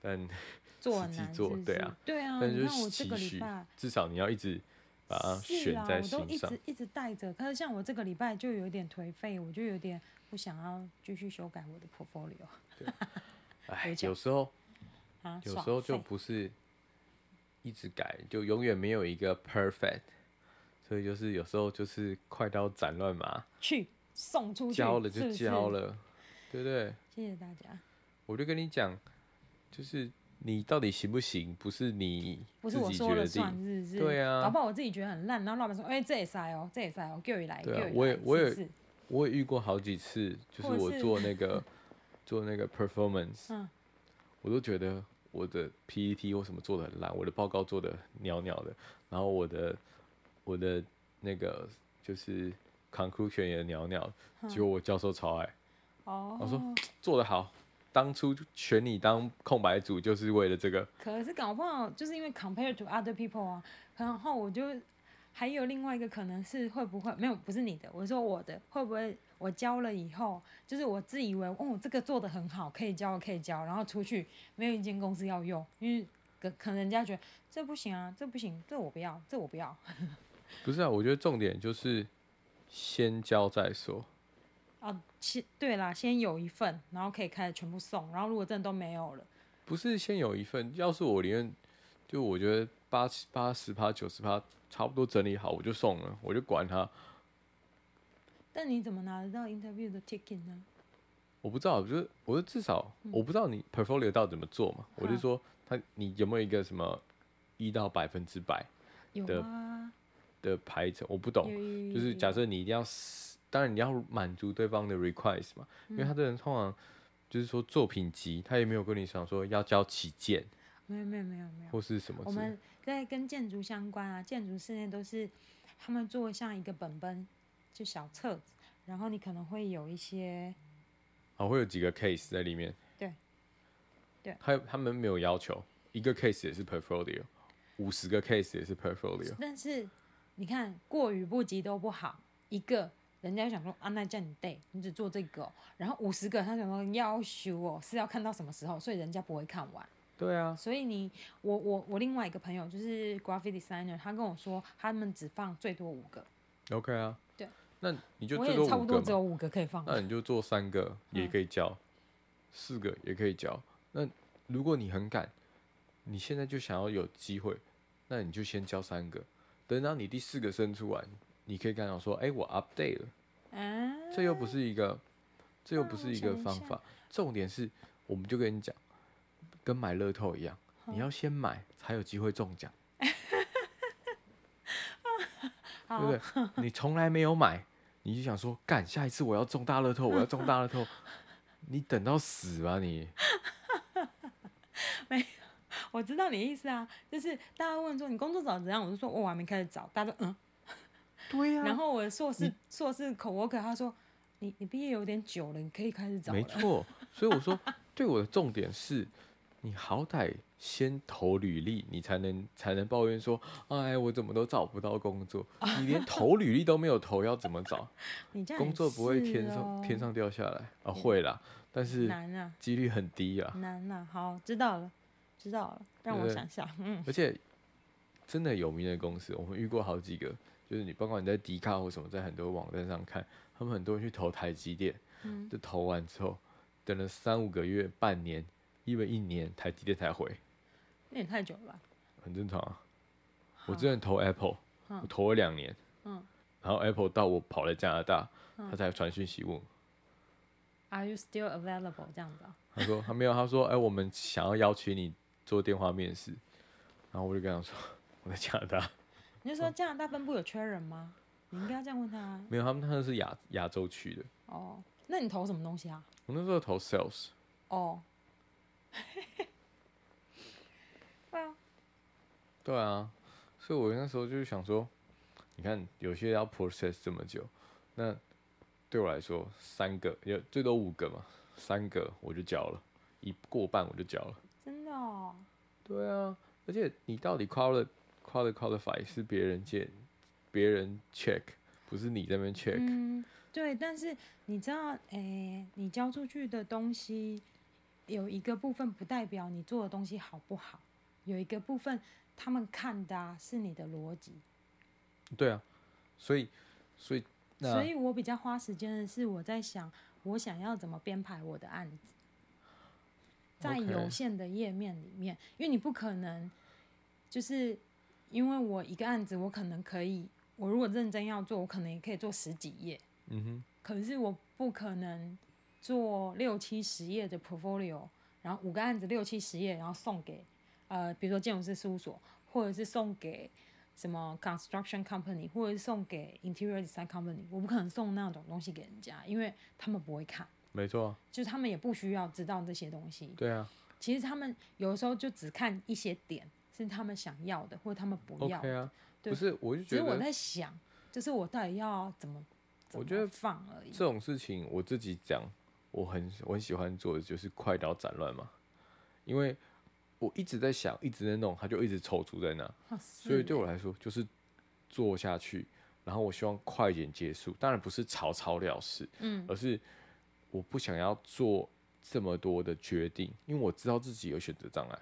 但 做实际做对啊，对啊。但就是期许，至少你要一直把它选在心上。我都一直一直带着，可是像我这个礼拜就有点颓废，我就有点不想要继续修改我的 portfolio。对，哎，有时候，有时候就不是。一直改，就永远没有一个 perfect，所以就是有时候就是快刀斩乱麻，去送出去，交了就交了，是是对不对？谢谢大家。我就跟你讲，就是你到底行不行，不是你不是我说了算，是不是？对啊，搞不好我自己觉得很烂，然后老板说，哎、欸，这也塞哦，这也塞哦，给我来，对啊，我也我也我也遇过好几次，就是我做那个做那个 performance，嗯，我都觉得。我的 PPT 或什么做的很烂？我的报告做的鸟鸟的，然后我的我的那个就是 conclusion 也鸟鸟，结果我教授超爱。哦，我说做的好，当初选你当空白组就是为了这个。可是搞不好就是因为 compare to other people 啊，然后我就还有另外一个可能是会不会没有不是你的，我说我的会不会？我交了以后，就是我自以为哦，这个做的很好，可以交，可以交，然后出去没有一间公司要用，因为可可能人家觉得这不行啊，这不行，这我不要，这我不要。不是啊，我觉得重点就是先交再说。哦，先对啦，先有一份，然后可以开始全部送，然后如果真的都没有了，不是先有一份，要是我连就我觉得八八十趴九十趴差不多整理好，我就送了，我就管他。但你怎么拿得到 interview 的 ticket 呢？我不知道，就是我就至少我不知道你 portfolio 到底怎么做嘛。嗯、我就说他你有没有一个什么一到百分之百的啊的排程？我不懂。就是假设你一定要，当然你要满足对方的 request 嘛，嗯、因为他这人通常就是说作品集，他也没有跟你想说要交几件。没有没有没有没有。或是什么？我们在跟建筑相关啊，建筑室内都是他们做像一个本本。就小册子，然后你可能会有一些，哦，会有几个 case 在里面。对，对。他他们没有要求，一个 case 也是 portfolio，五十个 case 也是 portfolio。但是你看，过与不及都不好。一个人家想说啊，那叫你对，你只做这个喔，然后五十个他想说要求哦，是要看到什么时候，所以人家不会看完。对啊。所以你我我我另外一个朋友就是 graphic designer，他跟我说他们只放最多五个。OK 啊。对那你就我也差不多只有五个可以放。那你就做三个也可以交，嗯、四个也可以交。那如果你很赶，你现在就想要有机会，那你就先交三个。等到你第四个生出来，你可以跟他说：“哎、欸，我 update 了。啊”这又不是一个，这又不是一个方法。重点是，我们就跟你讲，跟买乐透一样，嗯、你要先买才有机会中奖。对不对？你从来没有买，你就想说干，下一次我要中大乐透，我要中大乐透，你等到死吧你！没有，我知道你的意思啊，就是大家问说你工作找怎样，我就说我还没开始找，大家都嗯，对呀、啊。然后我的硕士硕士 coworker 他说，你你毕业有点久了，你可以开始找了。没错，所以我说，对我的重点是，你好歹先投履历，你才能才能抱怨说，哎，我怎么都找不到工作？你连投履历都没有投，要怎么找？你这样工作不会天上天上掉下来啊？会啦，但是难啊，几率很低啊。难啊，好，知道了，知道了，让我想想，嗯，而且。真的有名的公司，我们遇过好几个，就是你，包括你在迪卡或什么，在很多网站上看，他们很多人去投台积电，嗯，就投完之后，等了三五个月、半年，因为一年台积电才回，那也太久了吧？很正常啊。我之前投 Apple，我投了两年，嗯，然后 Apple 到我跑来加拿大，他才传讯息问，Are you still available？这样子啊？他说他没有，他说哎、欸，我们想要邀请你做电话面试，然后我就跟他说。我在加拿大，你就说加拿大分部有缺人吗？你应该这样问他、啊。没有，他们他们是亚亚洲区的。哦，那你投什么东西啊？我那时候投 sales。哦。对啊。对啊，所以我那时候就是想说，你看有些要 process 这么久，那对我来说三个，有最多五个嘛，三个我就交了，一过半我就交了。真的哦。对啊，而且你到底 qual qual qualify 是别人见，别人 check，不是你在那边 check。嗯，对，但是你知道，诶、欸，你交出去的东西有一个部分不代表你做的东西好不好，有一个部分他们看的、啊、是你的逻辑。对啊，所以，所以，所以我比较花时间的是我在想，我想要怎么编排我的案子，在有限的页面里面.因为你不可能就是。因为我一个案子，我可能可以，我如果认真要做，我可能也可以做十几页。嗯哼。可是我不可能做六七十页的 portfolio，然后五个案子六七十页，然后送给呃，比如说建筑师事务所，或者是送给什么 construction company，或者是送给 interior design company，我不可能送那种东西给人家，因为他们不会看。没错。就是他们也不需要知道这些东西。对啊。其实他们有的时候就只看一些点。是他们想要的，或者他们不要的。Okay 啊、对不是，我就觉得。其实我在想，就是我到底要怎么，怎么我觉得放而已。这种事情我自己讲，我很我很喜欢做的就是快刀斩乱嘛，因为我一直在想，一直在弄，它就一直踌躇在那。哦、所以对我来说，就是做下去，然后我希望快一点结束。当然不是草草了事，嗯，而是我不想要做这么多的决定，因为我知道自己有选择障碍，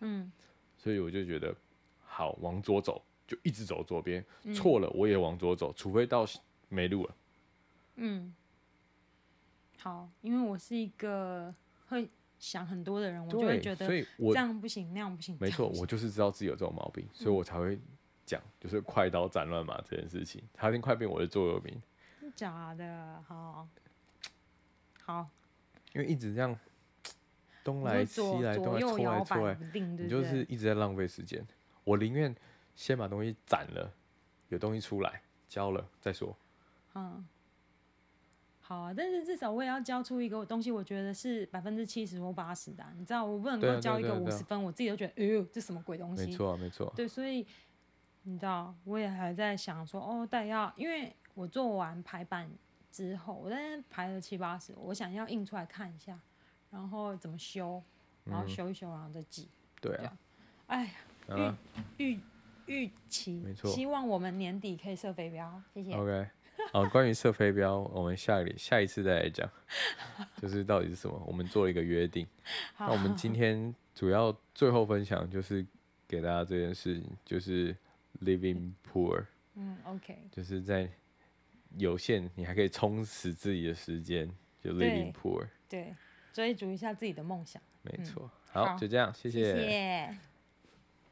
嗯。所以我就觉得，好，往左走就一直走左边，错了我也往左走，除非到没路了。嗯，好，因为我是一个会想很多的人，我就会觉得，所以我这样不行，那样不行。没错，我就是知道自己有这种毛病，所以我才会讲，就是快刀斩乱麻这件事情，差点快变我的座右铭。假的，好，好，因为一直这样。东来西来，东来冲来冲来，你就是一直在浪费时间。我宁愿先把东西斩了，有东西出来交了再说。嗯，好啊，但是至少我也要交出一个东西，我觉得是百分之七十或八十的。你知道，我不能够交一个五十分，我自己都觉得，哎呦，这什么鬼东西？没错，没错。对，所以你知道，我也还在想说，哦，但要，因为我做完排版之后，我在那排了七八十，我想要印出来看一下。然后怎么修，然后修一修，然后再寄。对啊，哎呀，预预预期，没错，希望我们年底可以设飞镖，谢谢。OK，好，关于射飞镖，我们下一下一次再来讲，就是到底是什么，我们做了一个约定。那我们今天主要最后分享就是给大家这件事情，就是 living poor。嗯，OK，就是在有限你还可以充实自己的时间，就 living poor。对。追逐一下自己的梦想，没错。好，好，就这样，谢谢。谢谢。